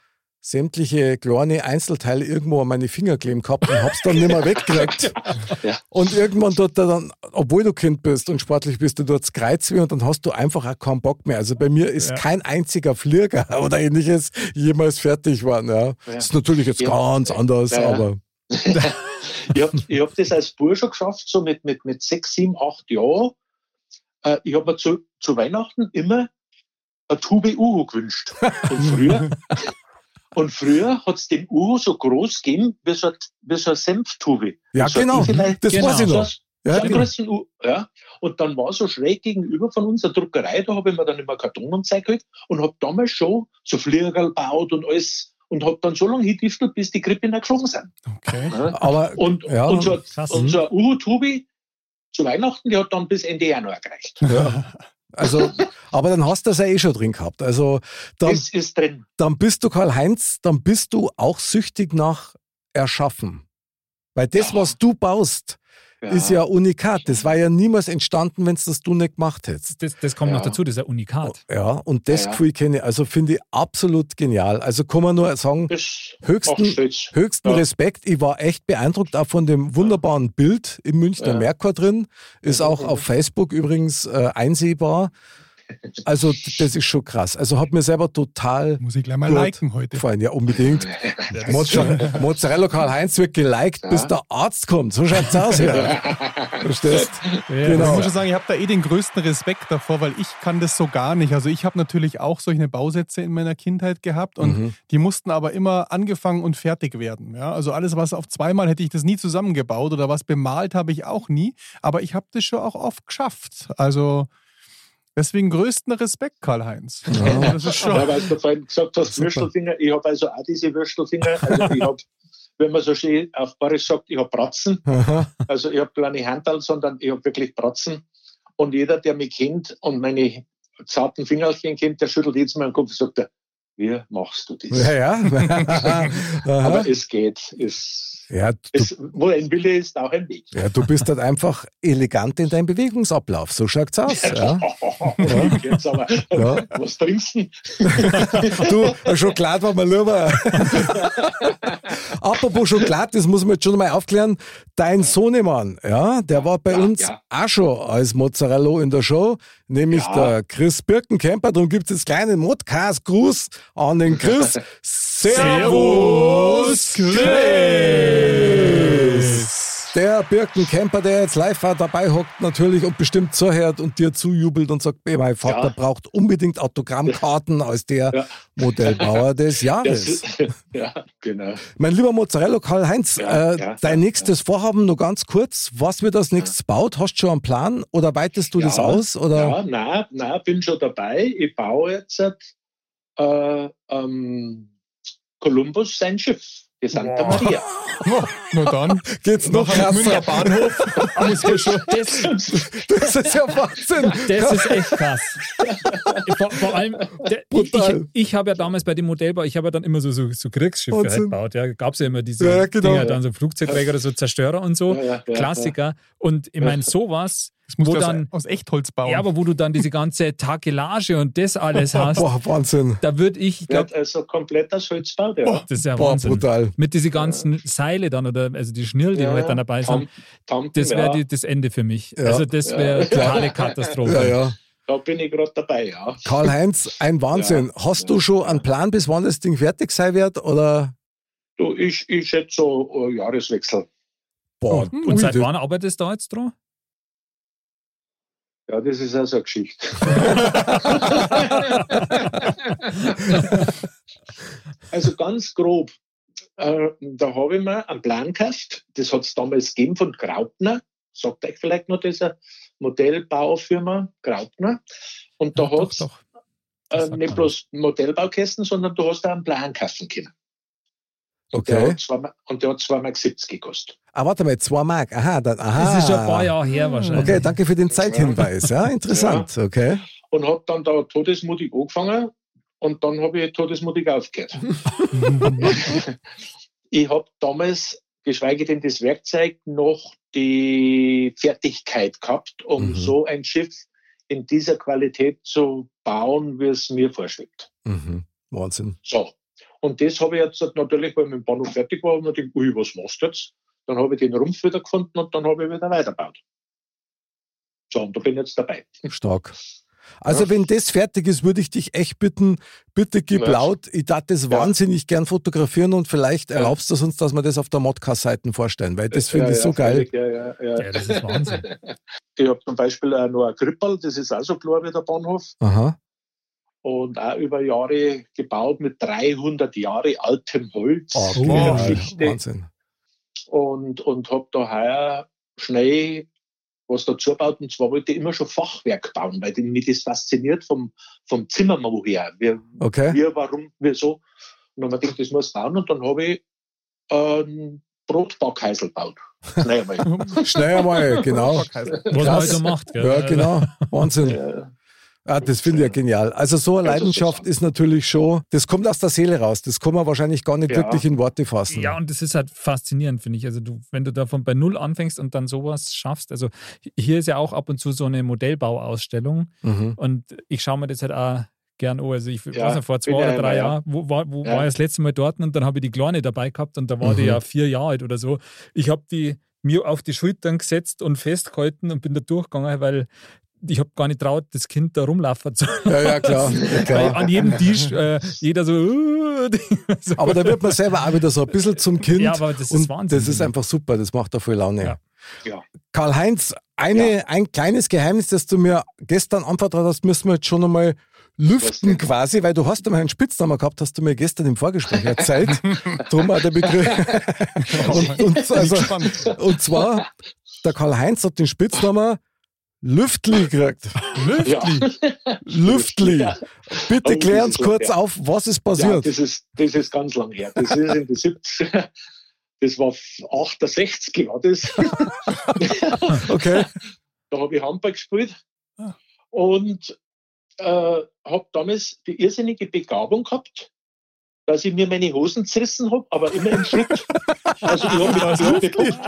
sämtliche kleine Einzelteile irgendwo an meine Finger kleben gehabt und hab's dann nicht mehr weggekriegt. Ja. Und irgendwann dort dann, obwohl du Kind bist und sportlich bist, du dort Kreuz und dann hast du einfach auch keinen Bock mehr. Also bei mir ist Ja. kein einziger Flieger oder ähnliches jemals fertig geworden. Ja. Ja. Das ist natürlich jetzt Ja. ganz anders, aber ich habe hab das als Bub schon geschafft, so mit, mit, mit sechs, sieben, acht Jahren. Äh, ich habe mir zu, zu Weihnachten immer eine Tube Uhu gewünscht. Und früher, und früher hat es den Uhu so groß gegeben wie so, ein- wie so eine Senftube. ja So genau, das Genau. weiß ich noch. Ja, genau. U ja. Und dann war so schräg gegenüber von unserer Druckerei, da habe ich mir dann immer Karton und Zeug geholt und habe damals schon so Fliegerl gebaut und alles und habe dann so lange hingediftelt, bis die Grippe nicht geflogen sind. Okay. Ja. Aber Und, Ja, und so, krass. und so eine Uhu-Tubi zu Weihnachten, die hat dann bis Ende Januar gereicht. Ja. Also, aber dann hast du das ja eh schon drin gehabt. Also, dann, Das ist drin. dann bist du Karl-Heinz, dann bist du auch süchtig nach Erschaffen. Weil das, Ja. was du baust, Ja. ist ja unikat. Das war ja niemals entstanden, wenn es das du nicht gemacht hättest. Das, das kommt Ja. noch dazu, das ist ein Unikat. Ja, und das Ja, ja. Gefühl kenne ich. Also finde ich absolut genial. Also kann man nur sagen, höchsten, höchsten Ja. Respekt. Ich war echt beeindruckt auch von dem wunderbaren Bild im Münchner Ja. Merkur drin. Ist Ja, auch ja. auf Facebook übrigens äh, einsehbar. Also das ist schon krass. Also hat mir selber total Muss ich gleich mal liken heute. gefallen. Ja, unbedingt. Mozzarella, Mozzarella Karl-Heinz wird geliked, bis Ja. der Arzt kommt. So schaut's aus. Ja. Verstehst? Ich Genau. muss schon sagen, ich habe da eh den größten Respekt davor, weil ich kann das so gar nicht. Also ich habe natürlich auch solche Bausätze in meiner Kindheit gehabt und Mhm. die mussten aber immer angefangen und fertig werden. Ja? Also alles, was auf zweimal hätte ich das nie zusammengebaut oder was bemalt habe ich auch nie. Aber ich habe das schon auch oft geschafft. Also deswegen größten Respekt, Karl-Heinz. Also das ist Ja, schon. weil du vorhin gesagt hast, Super. Würstelfinger, ich habe also auch diese Würstelfinger. Also ich habe, wenn man so schön auf Barisch sagt, ich habe Bratzen. Aha. Also ich habe keine Handel, sondern ich habe wirklich Bratzen. Und jeder, der mich kennt und meine zarten Fingerchen kennt, der schüttelt jetzt mal den Kopf und sagt, er, wie machst du das? Ja, ja. Aber es geht. Es, ja, du, es, wo ein Wille ist, auch ein Weg. ja, du bist halt einfach elegant in deinem Bewegungsablauf. So schaut's aus. Ja. Jetzt aber, Ja. was trinkst du? Du, Schokolade war mir lieber. Apropos Schokolade, das muss man jetzt schon mal aufklären. Dein Sohnemann, ja, der war bei Ja, uns ja. auch schon als Mozzarella in der Show, nämlich Ja. der Chris Birkenkemper. Darum gibt es jetzt kleinen Modcast-Gruß an den Chris. Servus, Chris! Der Birkenkemper, der jetzt live war, dabei hockt natürlich und bestimmt zuhört und dir zujubelt und sagt, "Ey, mein Vater Ja. braucht unbedingt Autogrammkarten als der Ja. Modellbauer des Das, Jahres. ja, genau. Mein lieber Mozzarella Karl-Heinz, Ja, äh, dein nächstes Vorhaben nur ganz kurz. Was wird als nächstes baut? Hast du schon einen Plan oder weitest du das aus? Oder? Ja, nein, nein, bin schon dabei. Ich baue jetzt äh, ähm, Columbus sein Schiff, die Santa Wow. Maria. Oh, na dann. Geht's noch Noch am Münchner? Bahnhof. Ja das, Das ist ja Wahnsinn. das ist echt krass. Vor, vor allem, der, ich, ich, ich habe ja damals bei dem Modellbau, ich habe ja dann immer so, so, so Kriegsschiffe Wahnsinn. halt gebaut. Ja, gab es ja immer diese Ja, genau. Dinger, dann so Flugzeugträger oder so Zerstörer und so. Ja, ja, ja, Klassiker. Und ich meine, sowas, Das musst wo du aus, dann, aus Echtholz bauen. ja, aber wo du dann diese ganze Takelage und das alles hast, Boah, Wahnsinn. da würde ich, Wird also komplett aus Holz ja. das ist ja Boah, Wahnsinn. brutal. Mit diesen ganzen Seile dann, oder also die Schnirl, die ja, halt dann dabei sind, Tam- das wäre ja. das Ende für mich. Ja. Also das wäre Ja. totale Katastrophe. Ja, ja. Da bin ich gerade dabei, ja. Karl-Heinz, ein Wahnsinn. Ja. Hast du schon einen Plan, bis wann das Ding fertig sein wird? Oder? Du, ich, ich schätze so äh, Jahreswechsel. Boah, Oh, Und ui, seit wann arbeitest du da jetzt dran? Ja, das ist also eine Geschichte. also ganz grob, äh, da habe ich mir einen Plan gehabt, das hat es damals gegeben von Graupner, sagt euch vielleicht noch dieser Modellbaufirma Graupner. Und da Ja, hat es äh, nicht bloß Modellbaukästen, sondern du hast auch einen Plan kaufen können. Und Okay. Der hat zwei, Ma- und der hat 2,70 Mark gekostet. Ah, warte mal, 2 Mark. Aha, dann, aha. Das ist schon ein paar Jahre her wahrscheinlich. Okay, danke für den Zeithinweis. Ja, interessant. Okay. Und habe dann da todesmutig angefangen und dann habe ich todesmutig aufgehört. ich habe damals, geschweige denn das Werkzeug, noch die Fertigkeit gehabt, um Mhm. so ein Schiff in dieser Qualität zu bauen, wie es mir vorschwebt. Mhm. Wahnsinn. So. Und das habe ich jetzt natürlich, weil ich mit dem Bahnhof fertig war, und ich gedacht, ui, was machst du jetzt? Dann habe ich den Rumpf wieder gefunden und dann habe ich wieder weitergebaut. So, und da bin ich jetzt dabei. Stark. Also, wenn das fertig ist, würde ich dich echt bitten, bitte gib Ja. laut. Ich darf das Ja. wahnsinnig gern fotografieren und vielleicht Ja. erlaubst du es uns, dass wir das auf der Modcast-Seite vorstellen, weil das finde Ja, ich so ja, geil. Ja, ja, ja. Ja, das ist Wahnsinn. Ich habe zum Beispiel auch noch ein Krippel, das ist auch so klar wie der Bahnhof. Aha. Und auch über Jahre gebaut mit 300 Jahre altem Holz. Oh. Wahnsinn. Und, und habe da heuer schnell was dazu gebaut. Und zwar wollte ich immer schon Fachwerk bauen, weil mich das fasziniert vom, vom Zimmermau her. Wie, Okay. wie, warum, wieso. Und dann habe ich gedacht, das muss bauen. Und dann habe ich einen Brotbackhäusl gebaut. Schnell einmal. Schnell einmal, genau. Was man Krass. halt so macht. Gell? Ja, genau. Wahnsinn. Ja. Ah, das finde ich ja genial. Also so eine Leidenschaft ist natürlich schon, das kommt aus der Seele raus. Das kann man wahrscheinlich gar nicht Ja. wirklich in Worte fassen. Ja, und das ist halt faszinierend, finde ich. Also, du, wenn du davon bei Null anfängst und dann sowas schaffst. Also, hier ist ja auch ab und zu so eine Modellbauausstellung Mhm. und ich schaue mir das halt auch gern an. Also, ich Ja, weiß nicht, vor zwei oder drei ja. Jahren, wo, war, wo Ja. war ich das letzte Mal dort und dann habe ich die Kleine dabei gehabt und da war die Mhm. ja vier Jahre alt oder so. Ich habe die mir auf die Schultern gesetzt und festgehalten und bin da durchgegangen, weil ich habe gar nicht traut, das Kind da rumlaufen zu Ja, ja, klar. ja, klar. an jedem Tisch äh, jeder so, uh, so. Aber da wird man selber auch wieder so ein bisschen zum Kind. Ja, aber das ist Wahnsinn. das ist einfach super, das macht auch viel Laune. Ja. Ja. Karl-Heinz, eine, ein kleines Geheimnis, das du mir gestern anvertraut hast, müssen wir jetzt schon einmal lüften quasi, weil du hast einmal einen Spitznamen gehabt, hast du mir gestern im Vorgespräch erzählt. Drum auch der Begriff. und, und, also, Spannend. und zwar, der Karl-Heinz hat den Spitznamen Lüftli gekriegt. Ja. Lüftli. Ja. Bitte Oh, klär das uns ist kurz her. auf, was ist Ja, passiert. das ist, das ist ganz lang her. Das ist in die 70 Das war 68 war das. Okay. Da habe ich Handball gespielt Ah. und äh, habe damals die irrsinnige Begabung gehabt, dass ich mir meine Hosen zerrissen habe, aber immer im Schritt. Also ich habe mich, ich hab geguckt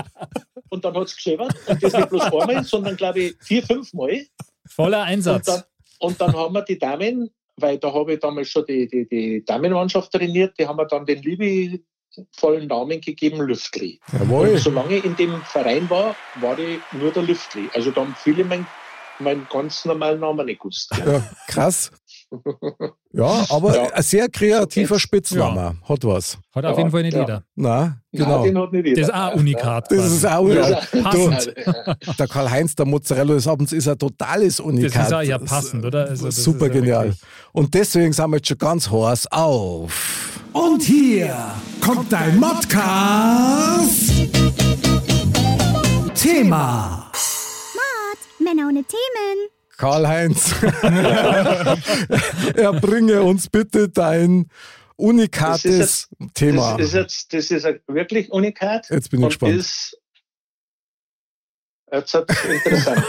und dann hat es geschäbert. Und das nicht bloß einmal, sondern glaube ich vier, fünf Mal. Voller Und Einsatz. dann, und dann haben wir die Damen, weil da habe ich damals schon die, die, die Damenmannschaft trainiert, die haben mir dann den liebevollen Namen gegeben, Lüftli. Jawohl. Und solange ich in dem Verein war, war ich nur der Lüftli. Also da haben viele meinen meinen ganz normalen Namen nicht gewusst. Ja, krass. Ja, aber Ja. ein sehr kreativer. Spitzname. Hat was. Hat auf Ja, jeden Fall nicht ja. jeder. Na, Nein, genau. den hat nicht jeder. Das ist auch ein Unikat. Das ist auch Ja. ja. Passend. Der Karl-Heinz, der Mozzarella des Abends, ist ein totales Unikat. Das ist auch ja passend, oder? Also das Super ist ja genial. Und deswegen sind wir jetzt schon ganz heiß auf. Und hier kommt dein Modcast. Männer ohne Themen. Karl-Heinz, erbringe uns bitte dein unikates Das ist Thema. Das ist jetzt das ist wirklich Unikat. Jetzt bin ich und gespannt. Ist, jetzt wird's interessant.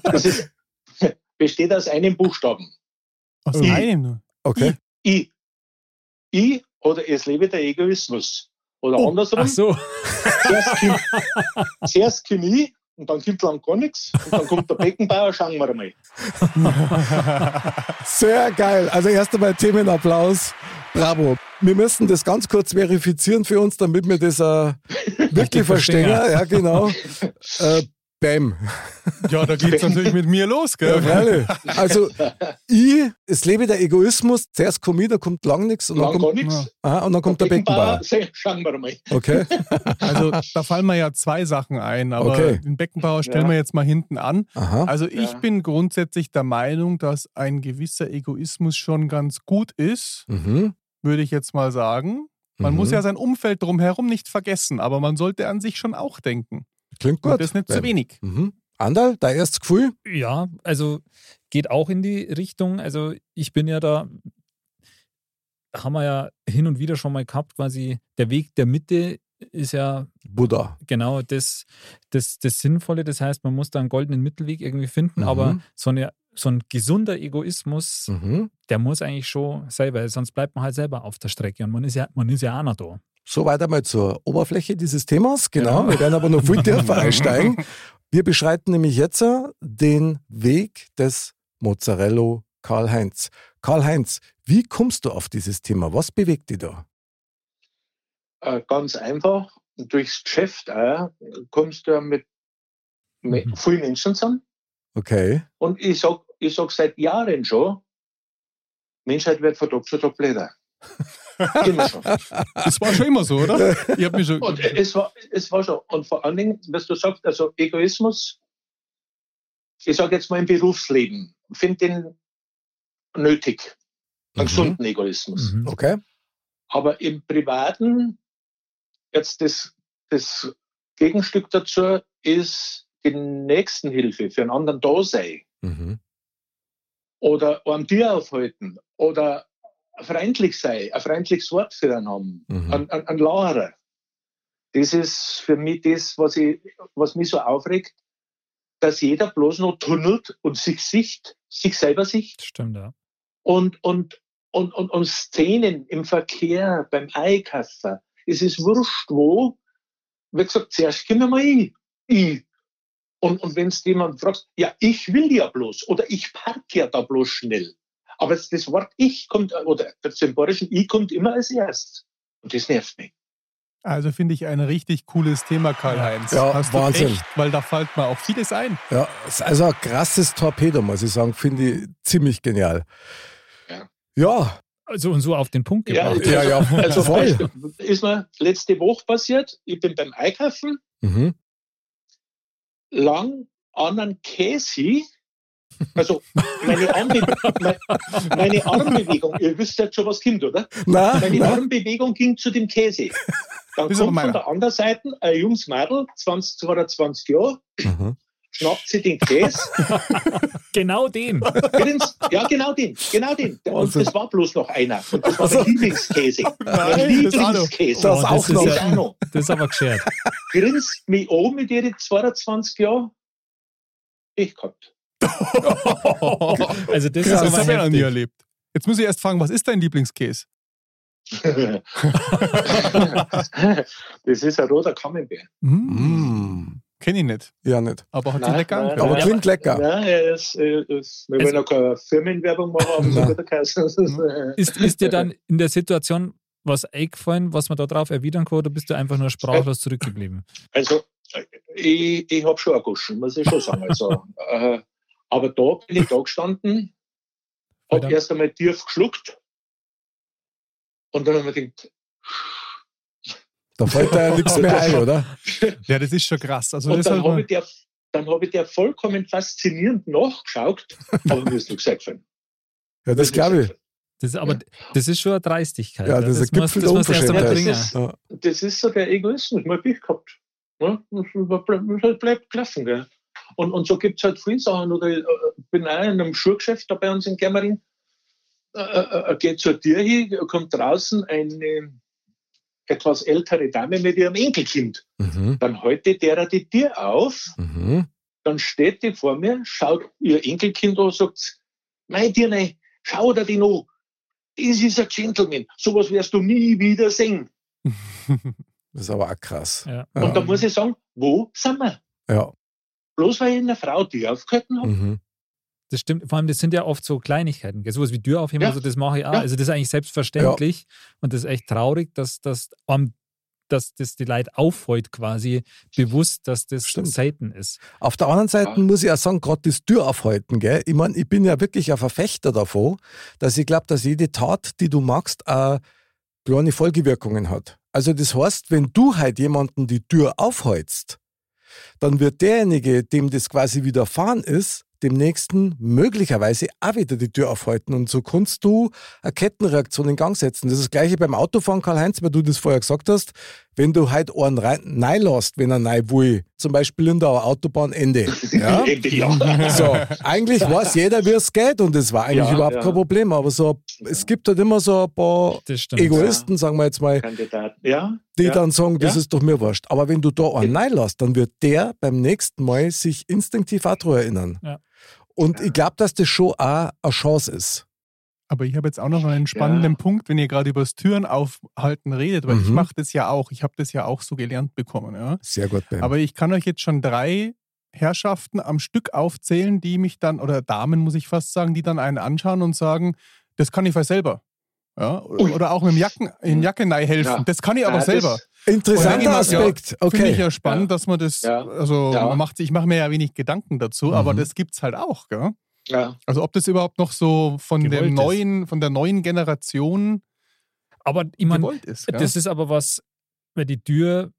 das ist, besteht aus einem Buchstaben. Aus I. einem nur. Okay. I. I oder es lebe der Egoismus. Oder andersrum, Ach so. zuerst ich und dann kommt lang gar nichts. Und dann kommt der Beckenbauer, schauen wir mal. Sehr geil. Also erst einmal Themenapplaus. Bravo. Wir müssen das ganz kurz verifizieren für uns, damit wir das äh, wirklich verstehen. verstehen. Ja, genau. Äh, Bam. Ja, da geht's natürlich mit mir los, Ja, gell? freilich. Also, ich, es lebe der Egoismus. Zuerst komme ich, da kommt lang nichts. Und, dann Lang gar kommt- nichts. aha, und dann kommt der Beckenbauer. sag- Schauen wir mal. Okay. Also da fallen mir ja zwei Sachen ein, aber Okay. den Beckenbauer stellen Ja. wir jetzt mal hinten an. Aha. Also ich Ja. bin grundsätzlich der Meinung, dass ein gewisser Egoismus schon ganz gut ist, Mhm. würde ich jetzt mal sagen. Man Mhm. muss ja sein Umfeld drumherum nicht vergessen, aber man sollte an sich schon auch denken. Klingt Und gut. das nicht zu wenig. Mhm. Andal, dein erstes Gefühl? Ja, also geht auch in die Richtung. Also ich bin ja da, haben wir ja hin und wieder schon mal gehabt, quasi der Weg der Mitte ist ja Buddha. genau das, das, das Sinnvolle. Das heißt, man muss da einen goldenen Mittelweg irgendwie finden, Mhm. aber so, eine, so ein gesunder Egoismus, Mhm. der muss eigentlich schon selber, sonst bleibt man halt selber auf der Strecke und man ist ja, man ist ja auch noch da. Soweit einmal zur Oberfläche dieses Themas. Genau. Genau. Wir werden aber noch viel tiefer einsteigen. Wir beschreiten nämlich jetzt äh, den Weg des Mozzarella Karl-Heinz. Karl-Heinz, wie kommst du auf dieses Thema? Was bewegt dich da? Äh, ganz einfach, durchs Geschäft auch, kommst du ja mit, mit Mhm. vielen Menschen zusammen. Okay. Und ich sag, ich sag seit Jahren schon, Menschheit wird von Tag zu Tag blöder. Immer schon. Das war schon immer so, oder? Ich hab mich schon. Und es war, es war schon. Und vor allen Dingen, was du sagst, also Egoismus, ich sage jetzt mal im Berufsleben, finde den nötig. Einen Mhm. gesunden Egoismus. Mhm. Okay. Aber im Privaten, jetzt das, das Gegenstück dazu ist die Nächstenhilfe für einen anderen da sein Mhm. oder am Tier aufhalten oder freundlich sein, ein freundliches Wort für einen haben, Mhm. ein, ein, ein Lauerer. Das ist für mich das, was, ich, was mich so aufregt, dass jeder bloß noch tunnelt und sich sicht, sich selber sicht Stimmt, ja. und, und, und, und, und Szenen im Verkehr, beim Einkaufen. Es ist wurscht, wo. Wie gesagt, zuerst gehen wir mal ich. ich. Und, und wenn es jemand fragt, ja, ich will ja bloß oder ich parke ja da bloß schnell. Aber das, Wort ich kommt, oder das symbolische ich kommt immer als erstes. Und das nervt mich. Also finde ich ein richtig cooles Thema, Karl-Heinz. Ja, Hast du Wahnsinn. Echt, weil da fällt mir auch vieles ein. Ja, also ein krasses Torpedo, muss ich sagen. Finde ich ziemlich genial. Ja. Ja, Also und so auf den Punkt Ja, gebracht. ja, ja, Also voll. ist mir letzte Woche passiert, ich bin beim Einkaufen, Mhm. lang anderen Käse. Also meine, Armbe meine, meine Armbewegung, ihr wisst jetzt schon, was kommt, oder? Na, Meine na. Armbewegung ging zu dem Käse. Dann Das aber kommt von der anderen Seite ein junges Mädel, 20, 22 Jahre, Mhm. schnappt sie den Käse. Genau den. Grins, ja, genau den, genau den. Und Wahnsinn. das war bloß noch einer. Und das war Also- der Lieblingskäse. Mein das auch. Lieblingskäse. Das auch. Das Ja, auch noch. das ist aber geschert. Grinst mich an mit ihren 22 Jahren. Ich gehabt. Also das Krass, ist Das habe ich noch nie erlebt. Jetzt muss ich erst fragen, was ist dein Lieblingskäse? das ist ein roter Camembert. Mm. Kenne ich nicht, Ja, nicht. aber hat Nein, sich lecker nein. Aber Ja, klingt lecker. Ja, er ist, er ist, wir wollen auch keine Firmenwerbung machen, aber so ist, Ist, dir dann in der Situation was eingefallen, was man da drauf erwidern kann, oder bist du einfach nur sprachlos zurückgeblieben? Also, ich, ich habe schon ein Guschen, muss ich schon sagen. Also, äh, aber da bin ich da gestanden, habe erst einmal tief geschluckt und dann habe ich mir gedacht, Da fällt da ja nichts mehr ein, oder? Ja, das ist schon krass. Also und das dann habe ich, der, dann hab ich der vollkommen faszinierend nachgeschaut, aber mir ist nichts eingefallen. Ja, das glaube ich. Das ist aber das ist schon eine Dreistigkeit. Ja, das ist ein muss, Gipfel das der muss erst einmal bringen. Ja. Das ist so der Egoismus, mal Pech gehabt. Ja, das bleibt, das klaffen. Gell? Und, und so gibt es halt viele Sachen. Oder ich äh, bin auch in einem Schuhgeschäft da bei uns in Germering. Äh, äh, äh, geht zur Tür hin, kommt draußen eine etwas ältere Dame mit ihrem Enkelkind. Mhm. Dann haltet der die Tür auf, Mhm. dann steht die vor mir, schaut ihr Enkelkind an und sagt, mein Dirne, schau dir den an. Das ist ein Gentleman. Sowas wirst du nie wieder sehen. Das ist aber auch krass. Ja. Und da muss ich sagen, wo sind wir? ja. Bloß weil ich eine Frau die aufgehalten habe. Mhm. Das stimmt. Vor allem, das sind ja oft so Kleinigkeiten. Gell? Sowas wie Tür aufheben, Ja. also das mache ich auch. Ja. Also das ist eigentlich selbstverständlich. Und das ist echt traurig, dass, dass, um, dass das die Leute auffällt quasi bewusst, dass das Stimmt. selten ist. Auf der anderen Seite Ja. muss ich auch sagen, gerade das Tür aufhalten, gell? Ich meine, ich bin ja wirklich ein Verfechter davon, dass ich glaube, dass jede Tat, die du machst, auch kleine Folgewirkungen hat. Also das heißt, wenn du halt jemanden die Tür aufhältst, dann wird derjenige, dem das quasi widerfahren ist, dem nächsten möglicherweise auch wieder die Tür aufhalten. Und so kannst du eine Kettenreaktion in Gang setzen. Das ist das gleiche beim Autofahren, Karl-Heinz, weil du das vorher gesagt hast. Wenn du halt einen reinlässt, wenn er rein will, zum Beispiel in der Autobahnende. Ja? Ende, ja. So, eigentlich weiß jeder, wie es geht und das war eigentlich Ja, überhaupt ja. kein Problem. Aber so, es gibt halt immer so ein paar stimmt. Egoisten, sagen wir jetzt mal, die ja. dann sagen, das Ja. ist doch mir wurscht. Aber wenn du da einen reinlässt, dann wird der beim nächsten Mal sich instinktiv auch daran erinnern. Ja. Und ich glaube, dass das schon auch eine Chance ist. Aber ich habe jetzt auch noch einen spannenden Ja. Punkt, wenn ihr gerade über das Türen aufhalten redet, weil ich Mhm. mache das ja auch. Ich habe das ja auch so gelernt bekommen. Ja? Sehr gut, Ben. Aber ich kann euch jetzt schon drei Herrschaften am Stück aufzählen, die mich dann, oder Damen muss ich fast sagen, die dann einen anschauen und sagen, das kann ich vielleicht selber. Ja? Ui. Oder auch mit dem Jacken, in Jacken helfen. Ja. Das kann ich aber Ah, selber. Interessanter Ja, Aspekt. Finde ich Okay. ja spannend, Ja. dass man das, Ja. also Ja. man macht, ich mache mir ja wenig Gedanken dazu, aber Mhm. das gibt's halt auch, gell? Ja. Also ob das überhaupt noch so von Gewollt dem ist. neuen, von der neuen Generation Aber ich meine, gewollt ist. Gell? das ist aber was, weil die Tür,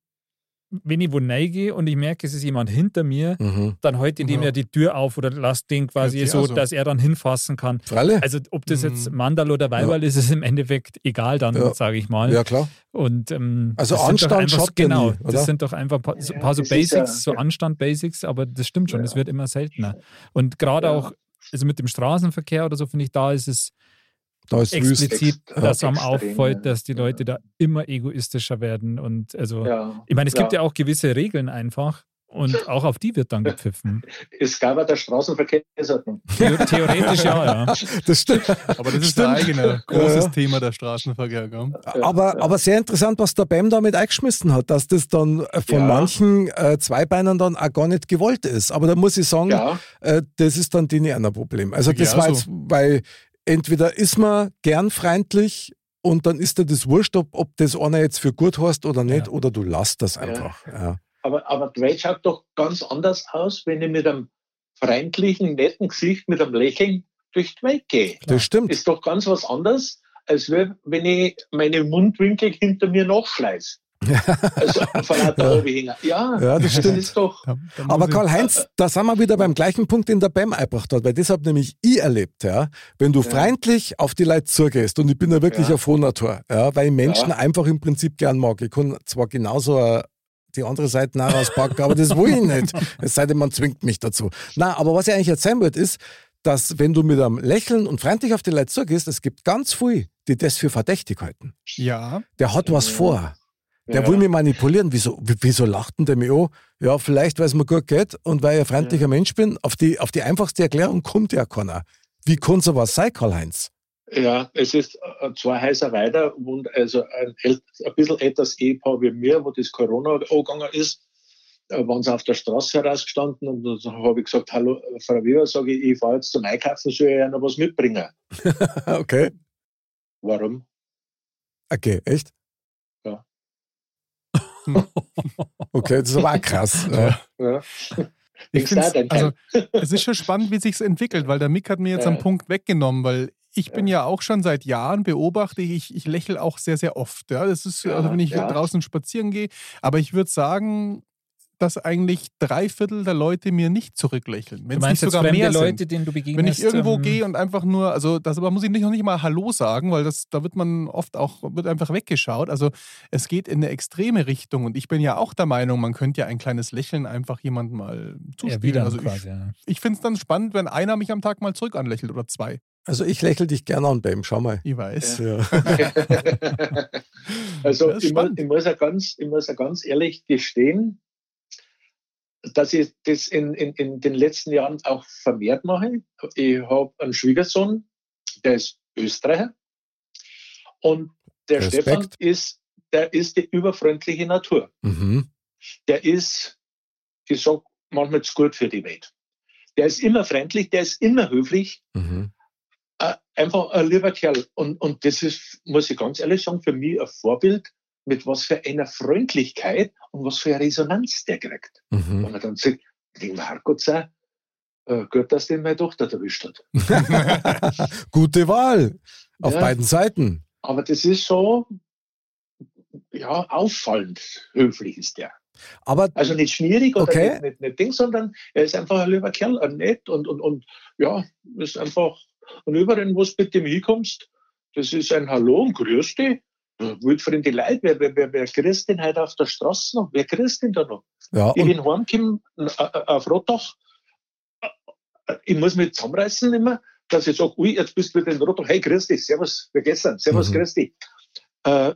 wenn ich wo reingehe und ich merke, es ist jemand hinter mir, Mhm. dann halte ich dem Ja. ja die Tür auf oder lasse den quasi Ja, so, also. dass er dann hinfassen kann. Fralle? Also ob das jetzt Mhm. Mandal oder Weiberl ist, ist im Endeffekt egal dann, Ja. sage ich mal. Ja, klar. Und, ähm, Also das sind doch Anstand ja Genau, nie, oder? das sind doch einfach ein paar, so, paar so ist Basics, ja- so Anstand-Basics, aber das stimmt schon, das Ja. wird immer seltener. Und gerade Ja. auch, also mit dem Straßenverkehr oder so, finde ich, da ist es Da ist explizit, dass einem Extrem, auffällt, dass die Leute da immer egoistischer werden. Und also, Ja. ich meine, es gibt Ja. ja auch gewisse Regeln einfach. Und auch auf die wird dann gepfiffen. Es gab ja der Straßenverkehrsordnung. Theo theoretisch ja, ja. Das stimmt. aber das ist Stimmt. ein eigener großes Ja. Thema der Straßenverkehr. Gell? Aber, aber sehr interessant, was der Bam damit eingeschmissen hat, dass das dann äh, von Ja. manchen äh, Zweibeinern dann auch gar nicht gewollt ist. Aber da muss ich sagen, Ja, äh, das ist dann die ein Problem. Also das Ja, war so. jetzt, weil entweder ist man gern freundlich und dann ist dir das wurscht, ob, ob das einer jetzt für gut hast oder nicht, Ja. oder du lässt das einfach. Ja. Aber, aber Welt schaut doch ganz anders aus, wenn ich mit einem freundlichen, netten Gesicht, mit einem Lächeln durch Welt gehe. Das stimmt. Ist doch ganz was anderes, als wenn wenn ich meine Mundwinkel hinter mir nachschleiß. Also von lauter Ja. Ja, Ja, das das stimmt. ist doch. Da, da Aber Karl-Heinz, da sind wir wieder beim gleichen Punkt, den der Bam eingebracht hat, weil das habe nämlich ich erlebt, ja. Wenn du Ja. freundlich auf die Leute zugehst, und ich bin ja wirklich Ja. ein Frohnatur, ja, weil ich Menschen Ja. einfach im Prinzip gern mag. Ich kann zwar genauso äh, die andere Seite nach auspacken, aber das will ich nicht. Es sei denn, man zwingt mich dazu. Na, aber was ich eigentlich erzählen wollte, ist, dass wenn du mit einem Lächeln und freundlich auf die Leute zugehst, es gibt ganz viel, die das für verdächtig halten. Ja, Der hat was Ja. vor. Der Ja. will mich manipulieren. Wieso, wieso lacht denn der mich an? Ja, vielleicht, weil es mir gut geht und weil ich ein freundlicher Mensch bin. Auf die, auf die einfachste Erklärung kommt ja keiner. Wie kann sowas sein, Karl-Heinz? Ja, es ist äh, zwei Häuser weiter und also ein, ein bisschen älteres Ehepaar wie mir, wo das Corona angegangen ist, äh, waren sie auf der Straße herausgestanden und dann habe ich gesagt, hallo Frau Weber, sage ich, ich fahre jetzt zum Einkaufen, soll ich ja noch was mitbringen? Okay. Warum? Okay, echt? Ja. Okay, das ist aber auch krass. Ja. Ja. ich dein also, es ist schon spannend, wie sich entwickelt, weil der Mick hat mir jetzt Ja. einen Punkt weggenommen, weil ich bin ja auch schon seit Jahren beobachte ich, ich lächle auch sehr, sehr oft. Ja, das ist, Ja, also wenn ich ja. draußen spazieren gehe, aber ich würde sagen, dass eigentlich drei Viertel der Leute mir nicht zurücklächeln. Wenn Du es nicht meinst jetzt sogar mehr Leute, sind. denen du begegnest? Wenn ich irgendwo ähm, gehe und einfach nur, also das aber muss ich nicht, noch nicht mal Hallo sagen, weil das, da wird man oft auch, wird einfach weggeschaut. Also es geht in eine extreme Richtung und ich bin ja auch der Meinung, man könnte ja ein kleines Lächeln einfach jemandem mal zuspielen. erwidern also quasi, ich, ja. ich finde es dann spannend, wenn einer mich am Tag mal zurück anlächelt oder zwei. Also ich lächle dich gerne an, Bam. Schau mal. Ich weiß. Ja. also ich muss, ich, muss ja ganz, ich muss ja ganz ehrlich gestehen, dass ich das in, in, in den letzten Jahren auch vermehrt mache. Ich habe einen Schwiegersohn, der ist Österreicher und der Respekt. Stefan ist, der ist die überfreundliche Natur. Mhm. Der ist, ich sag manchmal zu gut für die Welt. Der ist immer freundlich, der ist immer höflich, Mhm. Äh, einfach ein lieber Kerl. Und, und das ist, muss ich ganz ehrlich sagen, für mich ein Vorbild, mit was für einer Freundlichkeit und was für eine Resonanz der kriegt. Wenn Mhm. man dann sagt, den Herrgott sei, äh, gut, dass den meine Tochter erwischt hat. Gute Wahl. Auf Ja. beiden Seiten. Aber das ist so, ja, auffallend höflich ist der. Aber Also nicht schwierig oder Okay. nicht, nicht, nicht Ding, sondern er ist einfach ein lieber Kerl, nett und, und, und ja, ist einfach, und überall, wo du mit dem hinkommst, das ist ein Hallo und Grüß dich. wildfremde Leute, wer, wer, wer, wer grüßt denn heute auf der Straße noch? Wer grüßt denn da noch? Ja, Ich bin heimgekommen äh, äh, auf Rottach. Ich muss mich zusammenreißen immer, dass ich sage, ui, jetzt bist du wieder in Rottach. Hey, grüß dich, servus, wie geht's denn? Servus, Mhm. grüß dich. Äh,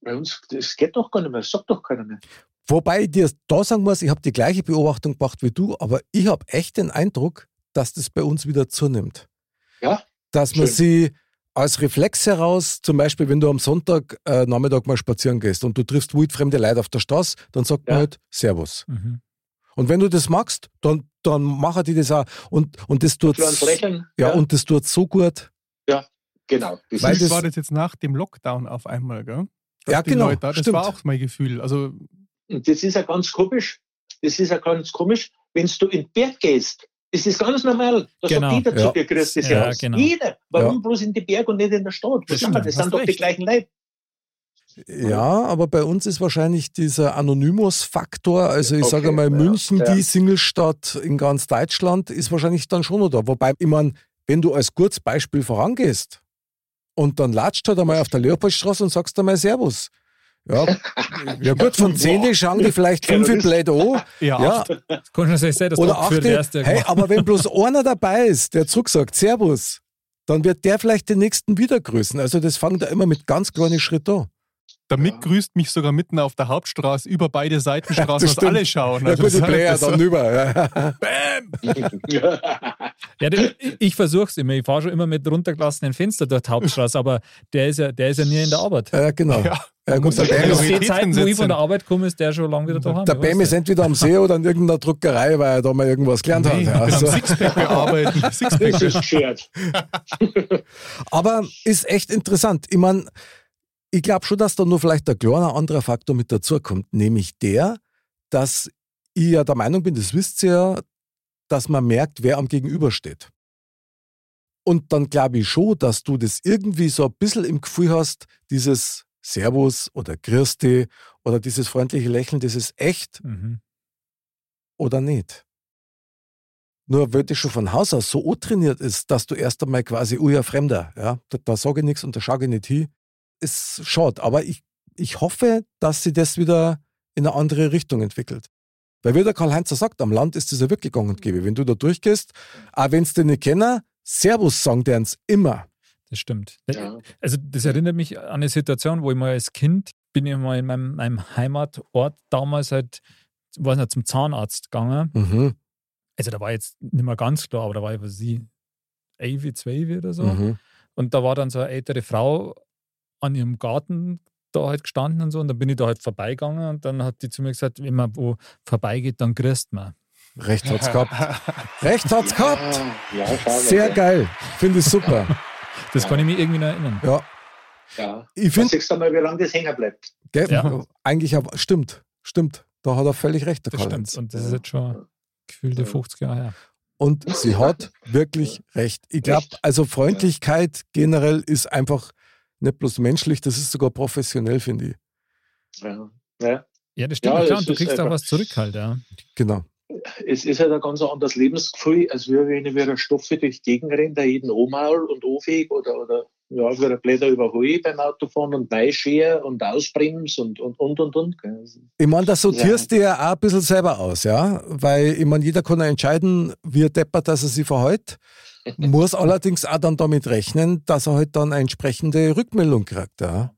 bei uns, das geht doch gar nicht mehr, das sagt doch keiner mehr. wobei ich dir da sagen muss, ich habe die gleiche Beobachtung gemacht wie du, aber ich habe echt den Eindruck, dass das bei uns wieder zunimmt. Ja, Dass man Schön. sie als Reflex heraus, zum Beispiel, wenn du am Sonntag äh, Nachmittag mal spazieren gehst und du triffst wildfremde Leute auf der Straße, dann sagt man Ja. halt Servus. Mhm. Und wenn du das magst, dann, dann machen die das auch. Und, und das tut Lächeln. ja, und das tut so gut. genau. Das Weil das- war das jetzt nach dem Lockdown auf einmal, gell? Dass Ja, genau, Leute da- das stimmt. war auch mein Gefühl. Also, das ist ja ganz komisch. Das ist ja ganz komisch. Wenn du in den Berg gehst, ist das ganz normal. Da Genau. sagt jeder Ja. zu dir, grüß dich, Ja, genau. Jeder. Warum Ja. bloß in den Berg und nicht in der Stadt? Das Das, das sind doch die recht. gleichen Leute. Ja, aber bei uns ist wahrscheinlich dieser Anonymous-Faktor, also ich Okay, sage mal, München, ja. die Singlestadt in ganz Deutschland, ist wahrscheinlich dann schon noch da. Wobei, ich meine, wenn du als gutes Beispiel vorangehst und dann latscht halt einmal auf der Leopoldstraße und sagst einmal Servus. Ja, ja gut, von 10 schauen die vielleicht fünf Terrorist. blöd an. ja, Ja, Kannst du nicht sehen, dass oder du abgeführt achte, wärst. hey, irgendwann. aber wenn bloß einer dabei ist, der zurücksagt, Servus, dann wird der vielleicht den nächsten wieder grüßen. Also das fängt da immer mit ganz kleinen Schritten an. damit Ja. grüßt mich sogar mitten auf der Hauptstraße über beide Seitenstraßen, Das dass alle schauen. Ja, Also gut, die das- Player das- dann über. Ja. Ja, den, ich versuche es immer. Ich fahre schon immer mit runtergelassenen Fenster durch die Hauptstraße, aber der ist ja, der ist ja nie in der Arbeit. ja, genau. Ja. Ja, gut, der Bam ist, die Zeiten, wo ich von der Arbeit komme, ist der schon lange wieder daheim. der Bam ist entweder am See oder in irgendeiner Druckerei, weil er da mal irgendwas gelernt Nee, hat. also. Sixpack bearbeiten. Sixpack. Ist geschert. Aber ist echt interessant. Ich meine, ich glaube schon, dass da nur vielleicht ein kleiner anderer Faktor mit dazukommt, nämlich der, dass ich ja der Meinung bin, das wisst ihr ja, dass man merkt, wer am Gegenüber steht. Und dann glaube ich schon, dass du das irgendwie so ein bisschen im Gefühl hast, dieses Servus oder dich oder dieses freundliche Lächeln, das ist echt Mhm. oder nicht. Nur weil das schon von Haus aus so trainiert ist, dass du erst einmal quasi, ui, ein Fremder, ja, da, da sage ich nichts und da schaue ich nicht hin, ist schade. Aber ich, ich hoffe, dass sie das wieder in eine andere Richtung entwickelt. Weil wie der Karl-Heinz sagt, am Land ist das ja wirklich gang und gäbe. Wenn du da durchgehst, auch wenn sie dich nicht kennen, Servus sagen die uns immer. Das stimmt. Ja. Also das erinnert mich an eine Situation, wo ich mal als Kind bin ich mal in meinem, meinem Heimatort damals halt, weiß nicht, zum Zahnarzt gegangen. Mhm, Also da war jetzt nicht mehr ganz klar, aber da war ich, was ich, 11, 12 oder so. mhm. Und da war dann so eine ältere Frau an ihrem Garten da halt gestanden und so. Und dann bin ich da halt vorbeigegangen und dann hat die zu mir gesagt, wenn man wo vorbeigeht, dann grüßt man. Recht hat's gehabt. Recht hat's gehabt. Ja, Sehr geil. Finde ich super. Das kann ich mich irgendwie noch erinnern. Ja, Ja. ich Da finde, siehst du mal, wie lange das hängen bleibt. Gell? Ja. Eigentlich aber, stimmt, stimmt. Da hat er völlig recht, der Das Karl-Heinz. stimmt. Und das ist jetzt schon gefühlte Ja. 50 Jahre her. Und sie hat wirklich recht. Ich glaube, also Freundlichkeit generell ist einfach nicht bloß menschlich, das ist sogar professionell, finde ich. Ja. Ja. Ja, das stimmt. Ja, Und du kriegst auch was zurück halt, ja. Genau. Es ist halt ein ganz anderes Lebensgefühl, als wenn ich wie ein Stoffe durch die Gegend renne, der jeden Omaul und Ofig oder, oder ja, wie ein Blätter überhole beim Autofahren und Neischere und Ausbrems und und und und. und. Also, Ich meine, das sortierst du ja auch ein bisschen selber aus, ja? Weil, ich meine, jeder kann ja entscheiden, wie er deppert, dass er sich verhält. Muss allerdings auch dann damit rechnen, dass er halt dann eine entsprechende Rückmeldung kriegt, ja?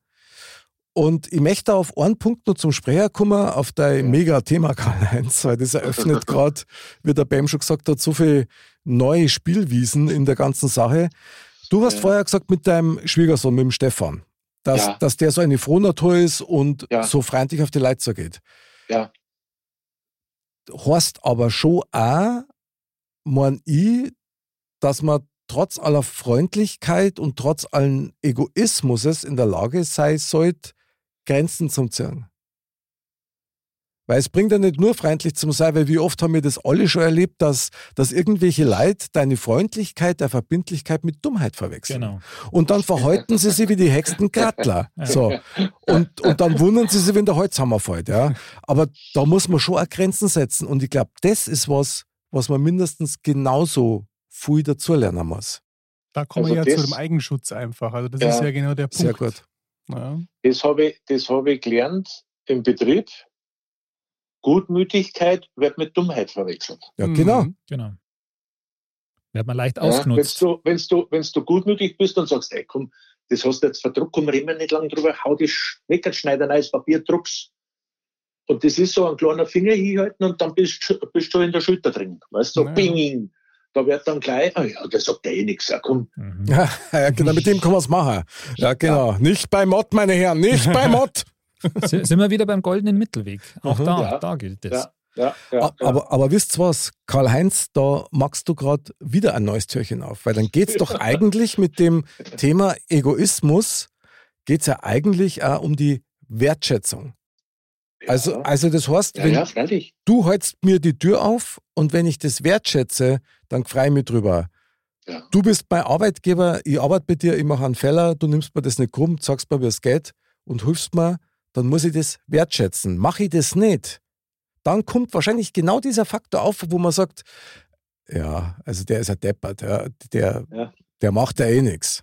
Und ich möchte auf einen Punkt noch zum Sprecher kommen, auf dein Mega-Thema, Karl-Heinz, weil das eröffnet gerade, wie der Bam schon gesagt hat, so viele neue Spielwiesen in der ganzen Sache. Du hast Ja. vorher gesagt mit deinem Schwiegersohn, mit dem Stefan, dass, Ja. dass der so eine Frohnatur ist und Ja. so freundlich auf die Leute geht. Ja. Heißt aber schon auch, mein ich, dass man trotz aller Freundlichkeit und trotz allen Egoismus in der Lage sein sollte, Grenzen zu ziehen. Weil es bringt ja nicht nur freundlich zu sein, weil wie oft haben wir das alle schon erlebt, dass, dass irgendwelche Leute deine Freundlichkeit, der Verbindlichkeit mit Dummheit verwechseln. Genau. Und dann verhalten sie sich wie die hexten Grattler. So. Und, und dann wundern sie sich, wenn der Holzhammer fällt. Ja. Aber da muss man schon auch Grenzen setzen. Und ich glaube, das ist was, was man mindestens genauso viel dazulernen muss. Da kommen Also wir ja das- zu dem Eigenschutz einfach. Also das Ja. ist ja genau der Punkt. Sehr gut. Ja. Das habe ich, das habe ich gelernt im Betrieb. Gutmütigkeit wird mit Dummheit verwechselt. Ja, genau. Mhm. Genau. Wird man leicht Ja, wenn ausgenutzt. du, wenn's du, wenn's du gutmütig bist und sagst, ey, komm, das hast du jetzt verdruckt, komm, reden wir nicht lang drüber, hau die Schnecker, schneid ein neues Papier, druck's. Und das ist so ein kleiner Finger hinhalten und dann bist du bist du in der Schulter drin. Weißt du, so Ja. bing. Da wird dann gleich, ah ja, der sagt ja eh nichts, ja, komm. Mhm. Ja, ja, genau, mit dem kann man es machen. Ja, genau. Nicht bei Mott, meine Herren, nicht bei Mott. Si- Sind wir wieder beim goldenen Mittelweg. Auch Mhm. da, Ja. da gilt es. Ja, ja, ja. Aber, aber wisst was, Karl-Heinz, da machst du gerade wieder ein neues Türchen auf, weil dann geht es doch eigentlich mit dem Thema Egoismus, geht es ja eigentlich auch um die Wertschätzung. Also, ja. also das heißt, ja, wenn ja, du hältst mir die Tür auf und wenn ich das wertschätze, dann freue ich mich drüber. Ja. Du bist mein Arbeitgeber, ich arbeite bei dir, ich mache einen Fehler, du nimmst mir das nicht krumm, sagst mir, wie es geht und hilfst mir, dann muss ich das wertschätzen. Mache ich das nicht, dann kommt wahrscheinlich genau dieser Faktor auf, wo man sagt, ja, also der ist ein Deppert, ja, der, Ja. der macht ja eh nichts.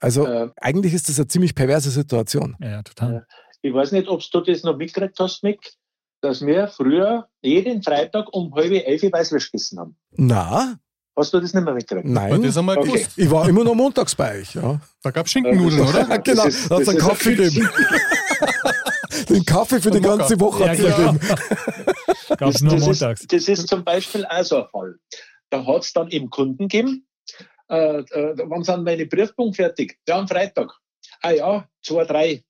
Also Äh, eigentlich ist das eine ziemlich perverse Situation. Ja, total. Ich weiß nicht, ob du das noch mitgekriegt hast, Mick, dass wir früher jeden Freitag um halb elf Weißwürst gegessen haben. Na, Hast du das nicht mehr mitgekriegt? nein. Das haben wir Okay. gewusst. Ich war immer noch montags bei euch, ja. Da gab es Schinkennudeln, Ja, oder? das- genau, das ist- da hat's das einen Kaffee ein gegeben. Den Kaffee für die ganze Woche Ja, hat's genau. gegeben. Gab es Das, nur das, montags. ist, das ist zum Beispiel auch so ein Fall. Da hat es dann eben Kunden gegeben, äh, äh, wann sind meine Briefpunkte fertig? Ja, am Freitag. Ah ja, zwei, drei.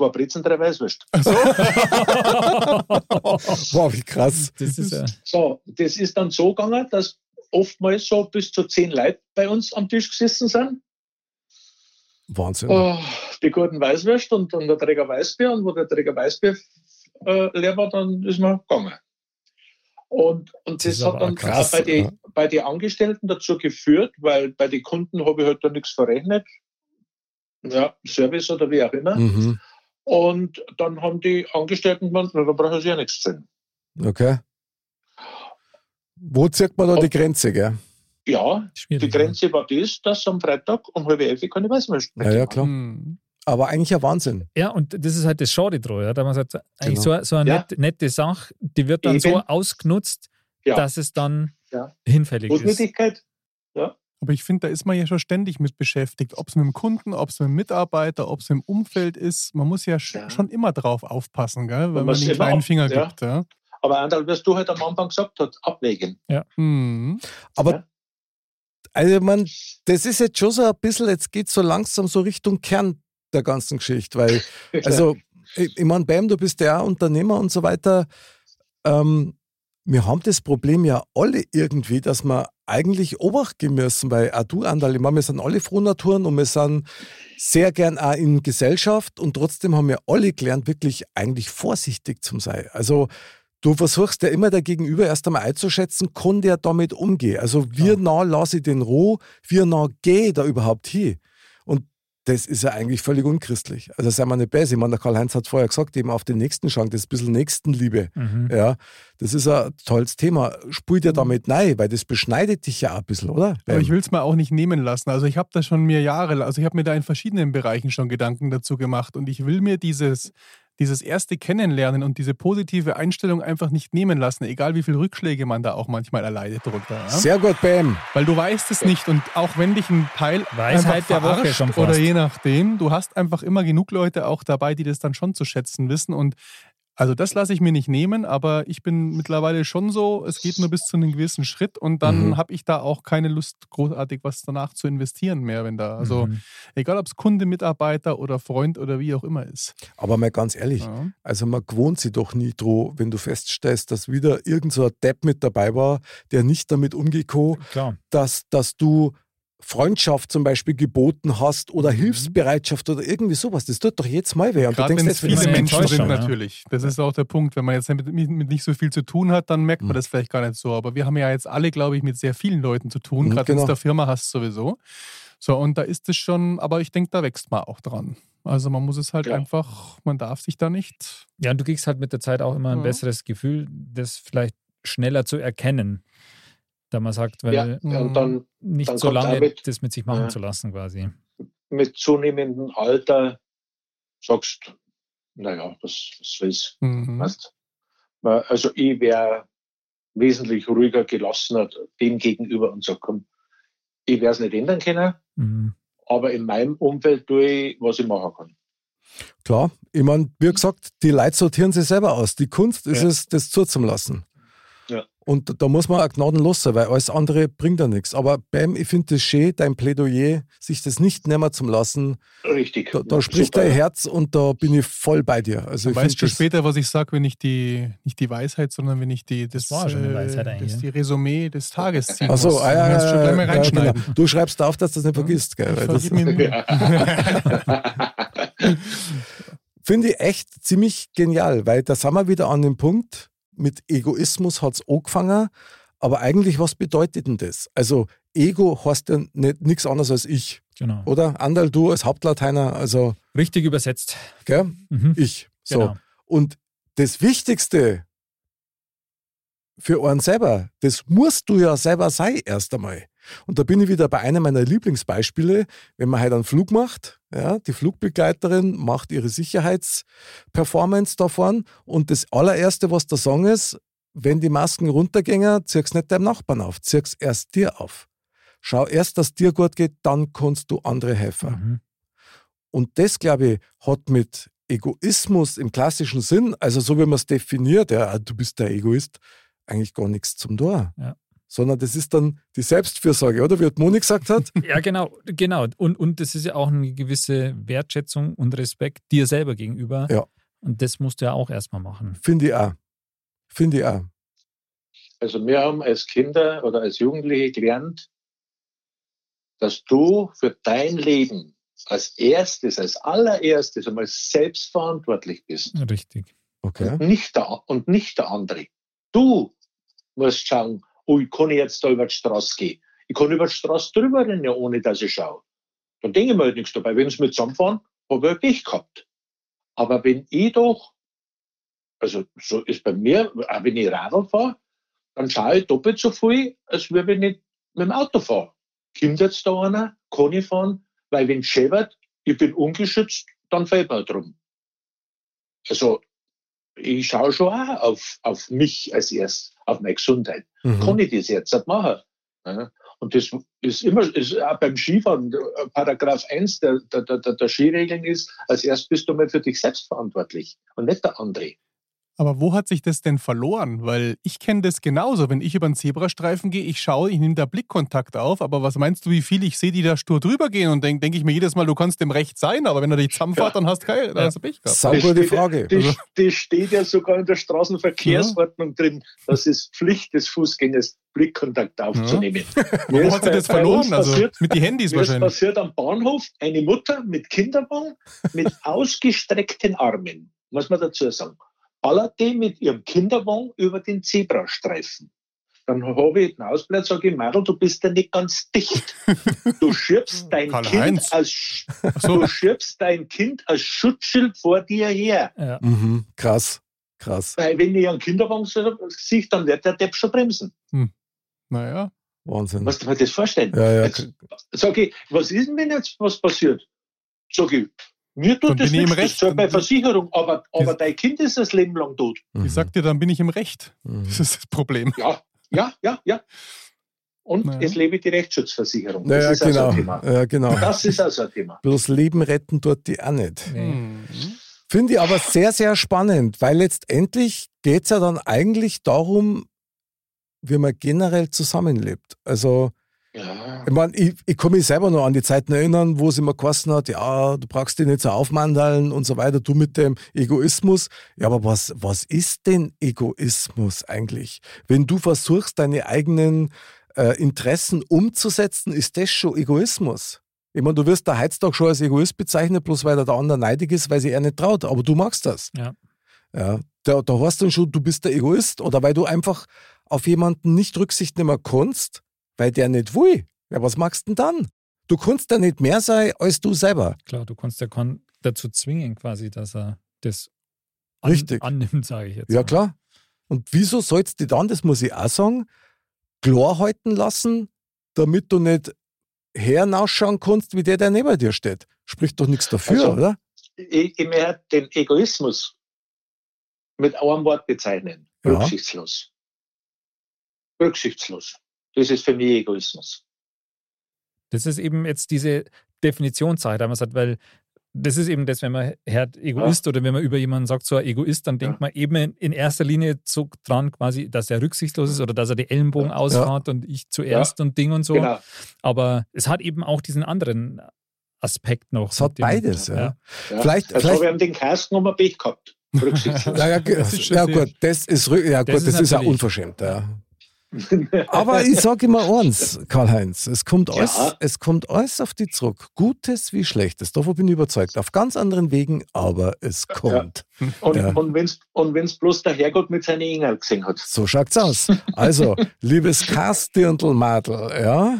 Zwei Brezen, drei Weißwürst. Wow, wie krass. Das ist ja. So, das ist dann so gegangen, dass oftmals so bis zu zehn Leute bei uns am Tisch gesessen sind. Wahnsinn. Oh, die guten Weißwürst und, und der Träger Weißbier. Und wo der Träger Weißbier äh, leer war, dann ist man gegangen. Und, und Das das, hat dann krass, bei den ja. bei die Angestellten dazu geführt, weil bei den Kunden habe ich halt da nichts verrechnet. Ja, Service oder wie auch immer. Mhm. Und dann haben die Angestellten gemeint, na, da brauchen sie ja nichts zahlen. Okay. Wo zieht man da Oh. die Grenze, gell? Ja, Schwierig. die Grenze war das, dass am Freitag um halb elf keine Weißwürst Ja, ja, klar. Hm. Aber eigentlich ein Wahnsinn. Ja, und das ist halt das Schade dran, ja, da man sagt, eigentlich Genau. so, so eine Ja. nette, nette Sache, die wird dann so Eben. ausgenutzt, Ja. dass es dann Ja. hinfällig ist. Gutmütigkeit. Aber ich finde, da ist man ja schon ständig mit beschäftigt. Ob es mit dem Kunden, ob es mit dem Mitarbeiter, ob es im Umfeld ist. Man muss ja, sch- Ja. schon immer drauf aufpassen, gell? wenn man muss den kleinen auf- Finger ja. gibt. Ja? Aber Andal, was du halt am Anfang gesagt hast, abwägen. Hm. Aber Ja. also man, das ist jetzt schon so ein bisschen, jetzt geht so langsam so Richtung Kern der ganzen Geschichte, weil, also, ich, ich meine, Bam, du bist ja auch Unternehmer und so weiter. Ähm, wir haben das Problem ja alle irgendwie, dass wir eigentlich Obacht geben müssen, weil auch du, Andal, ich meine, wir sind alle Frohnaturen und wir sind sehr gern auch in Gesellschaft und trotzdem haben wir alle gelernt, wirklich eigentlich vorsichtig zu sein. Also du versuchst ja immer der Gegenüber erst einmal einzuschätzen, kann der damit umgehen. Also wie nah lasse ich den roh, wie nah gehe ich da überhaupt hin? Das ist ja eigentlich völlig unchristlich. Also sei mal nicht besser. Ich meine, der Karl-Heinz hat vorher gesagt, eben auf den Nächsten schauen, das ist ein bisschen Nächstenliebe. Mhm. Ja, das ist ein tolles Thema. Spielt ja damit nein, weil das beschneidet dich ja ein bisschen, oder? Aber ich will es mir auch nicht nehmen lassen. Also ich habe da schon mir Jahre, also ich habe mir da in verschiedenen Bereichen schon Gedanken dazu gemacht und ich will mir dieses, dieses erste Kennenlernen und diese positive Einstellung einfach nicht nehmen lassen, egal wie viele Rückschläge man da auch manchmal erleidet drunter. Ja? Sehr gut, Bam. Weil du weißt es nicht und auch wenn dich ein Teil Weisheit einfach der Woche schon fast. oder je nachdem, du hast einfach immer genug Leute auch dabei, die das dann schon zu schätzen wissen und also das lasse ich mir nicht nehmen, aber ich bin mittlerweile schon so, es geht nur bis zu einem gewissen Schritt und dann Mhm. habe ich da auch keine Lust, großartig was danach zu investieren mehr, wenn da, also Mhm. egal ob es Kunde, Mitarbeiter oder Freund oder wie auch immer ist. Aber mal ganz ehrlich, Ja. also man gewohnt sich doch nie dran, wenn du feststellst, dass wieder irgend so Depp mit dabei war, der nicht damit umgekommen, dass, dass du Freundschaft zum Beispiel geboten hast oder Hilfsbereitschaft oder irgendwie sowas. Das tut doch jetzt mal weh. Und du Gerade denkst wenn es wenn viele Menschen sind, natürlich. Das ist auch der Punkt. Wenn man jetzt mit, mit nicht so viel zu tun hat, dann merkt man Mhm. das vielleicht gar nicht so. Aber wir haben ja jetzt alle, glaube ich, mit sehr vielen Leuten zu tun. Mhm, Gerade wenn genau. du der Firma hast sowieso. So, und da ist es schon, aber ich denke, da wächst man auch dran. Also man muss es halt Ja. einfach, man darf sich da nicht. Ja, und du kriegst halt mit der Zeit auch immer ein Ja. besseres Gefühl, das vielleicht schneller zu erkennen. Da man sagt, weil Ja, dann, nicht dann so lange mit- das mit sich machen Ja. zu lassen quasi. mit zunehmendem Alter sagst, naja, was, was will's, Mhm. weißt? Also ich wäre wesentlich ruhiger, gelassener dem gegenüber und sag, komm, ich werde es nicht ändern können, Mhm. aber in meinem Umfeld tue ich, was ich machen kann. Klar, ich meine, wie gesagt, die Leute sortieren sich selber aus. Die Kunst ist Ja. es, das zuzulassen. Ja. Und da muss man auch gnadenlos sein, weil alles andere bringt ja nichts. Aber Bam, ich finde das schön, dein Plädoyer, sich das nicht nehmen zu lassen. Richtig. Da, da Ja, spricht super. dein Herz und da bin ich voll bei dir. Also Du ich weißt das- später, was ich sage, wenn ich die, nicht die Weisheit, sondern wenn ich die, das, Das war schon eine äh, Weisheit eigentlich, das ja. die Resümee des Tages ziehen Ach so, muss. ah, ja, du schon ja, gleich mal ja, reinschneiden. genau. Du schreibst auf, dass du das nicht vergisst. Gell? Nur. finde ich echt ziemlich genial, weil da sind wir wieder an dem Punkt, mit Egoismus hat es angefangen, aber eigentlich, was bedeutet denn das? Also Ego heißt ja nicht nichts anderes als ich, Genau. oder? Andal, du als Hauptlateiner, also Richtig übersetzt. gell? Mhm. ich. So. Genau. Und das Wichtigste für einen selber, das musst du ja selber sein erst einmal. Und da bin ich wieder bei einem meiner Lieblingsbeispiele, wenn man halt einen Flug macht, ja, die Flugbegleiterin macht ihre Sicherheitsperformance davon und das allererste, was der Song ist, wenn die Masken runtergehen, zieh's nicht deinem Nachbarn auf, zieh's erst dir auf. Schau erst, dass dir gut geht, dann kannst du andere helfen. Mhm. Und das, glaube ich, hat mit Egoismus im klassischen Sinn, also so wie man es definiert, ja, du bist der Egoist, eigentlich gar nichts zum Tor. Ja. Sondern das ist dann die Selbstfürsorge, oder? Wie hat Moni gesagt hat. Ja, genau, genau. Und, und das ist ja auch eine gewisse Wertschätzung und Respekt dir selber gegenüber. Ja. Und das musst du ja auch erstmal machen. Finde ich auch. Finde ich auch. Also wir haben als Kinder oder als Jugendliche gelernt, dass du für dein Leben als erstes, als allererstes einmal selbstverantwortlich bist. Richtig. Okay. Und, nicht der, und nicht der andere. Du musst schauen, oh, ich kann jetzt da über die Straße gehen. Ich kann über die Straße drüber rennen, ohne dass ich schaue. Dann denke ich mir halt nichts dabei. Wenn sie mit zusammenfahren, habe ich Pech gehabt. Aber wenn ich doch, also so ist bei mir, auch wenn ich Radl fahre, dann schaue ich doppelt so viel, als wenn ich mit dem Auto fahre. Kommt jetzt da einer, kann ich fahren, weil wenn es scheppert, ich bin ungeschützt, dann fällt mir drum. Also, ich schaue schon auch auf, auf mich als erst, auf meine Gesundheit. Mhm. Kann ich das jetzt nicht machen? Ja? Und das ist immer, ist auch beim Skifahren, äh, Paragraph 1 der, der, der, der Skiregeln ist, als erst bist du mal für dich selbst verantwortlich und nicht der andere. Aber wo hat sich das denn verloren? Weil ich kenne das genauso. Wenn ich über einen Zebrastreifen gehe, ich schaue, ich nehme da Blickkontakt auf, aber was meinst du, wie viel ich sehe, die da stur drüber gehen und denke denk ich mir jedes Mal, du kannst dem recht sein, aber wenn er dich zusammenfährt, Ja. dann hast du kein, dann hast du Pech gehabt. Frage. Das, Also- das steht ja sogar in der Straßenverkehrsordnung drin. Das ist Pflicht des Fußgängers, Blickkontakt aufzunehmen. Mir Wo ist hat sich bei- das verloren? Also passiert- mit den Handys wahrscheinlich. passiert am Bahnhof eine Mutter mit Kinderwagen mit ausgestreckten Armen, muss man dazu sagen. Ballerte mit ihrem Kinderwagen über den Zebrastreifen. Dann habe ich den Ausbleib, sage ich, Mädel, du bist ja nicht ganz dicht. Du schiebst dein. Kind als, so. du schiebst dein Kind als Schutzschild vor dir her. Ja. Mhm. Krass. Krass. Weil wenn ich einen Kinderwagen sehe, dann wird der Depp schon bremsen. Naja. Wahnsinn. Musst du dir das vorstellen? Ja, ja. Jetzt sag ich, was ist denn, wenn jetzt was passiert? Sag ich, mir Dann tut das bin ich im nichts, das Recht. zahlt bei Dann- Versicherung, aber, aber Das- dein Kind ist das Leben lang tot. Mhm. Ich sag dir, dann bin ich im Recht. Mhm. Das ist das Problem. Ja, ja, ja, ja. Und Naja. es lebe die Rechtsschutzversicherung. Das Naja, ist also ein genau. Thema. Ja, genau. Das ist also ein Thema. Bloß Leben retten tut die auch nicht. Hm. Finde ich aber sehr, sehr spannend, weil letztendlich geht es ja dann eigentlich darum, wie man generell zusammenlebt. Also, Ja. ich meine, ich, ich kann mich selber noch an die Zeiten erinnern, wo es immer geheißen hat, ja, du brauchst dich nicht so aufmandeln und so weiter, du mit dem Egoismus. Ja, aber was, was ist denn Egoismus eigentlich? Wenn du versuchst, deine eigenen äh, Interessen umzusetzen, ist das schon Egoismus. Ich meine, du wirst da heutzutage schon als Egoist bezeichnet, bloß weil der andere neidig ist, weil sie er nicht traut. Aber du magst das. Ja. Ja, da, da hast du dann schon, du bist der Egoist oder weil du einfach auf jemanden nicht Rücksicht nehmen kannst, weil der nicht will. Ja, was magst du denn dann? Du kannst ja nicht mehr sein als du selber. Klar, du kannst ja kon dazu zwingen, quasi, dass er das an Richtig. annimmt, sage ich jetzt. Ja, mal. klar. Und wieso sollst du dann, das muss ich auch sagen, klar halten lassen, damit du nicht hernausschauen kannst, wie der, der neben dir steht. Spricht doch nichts dafür, Also- oder? Ich, ich möchte den Egoismus mit einem Wort bezeichnen. Ja. Rücksichtslos. Das ist für mich Egoismus. Das ist eben jetzt diese Definitionssache, da man sagt, weil das ist eben das, wenn man hört Egoist oder wenn man über jemanden sagt, so ein Egoist, dann denkt Ja. man eben in- erster Linie so dran quasi, dass er rücksichtslos ist oder dass er die Ellenbogen ausfahrt und ich zuerst und Ding und so. Genau. Aber es hat eben auch diesen anderen Aspekt noch. Es hat mit dem- beides, ja. Ja. Vielleicht- Jetzt vielleicht- habe ich ihm den Kasten um ein Pech gehabt. Rücksichtslos. Ja, ja, ja gut, das ist, ja, gut, Das das, ist ist ja unverschämt. Ja. Aber ich sage immer eins, Karl-Heinz, es, kommt Ja. alles, es kommt alles auf dich zurück. Gutes wie Schlechtes, davon bin ich überzeugt. Auf ganz anderen Wegen, aber es kommt. Und, Ja. und wenn es und wenn's bloß der Herrgott mit seinen Engeln gesehen hat. So schaut's aus. Also, liebes Kastirndl-Madel, ja,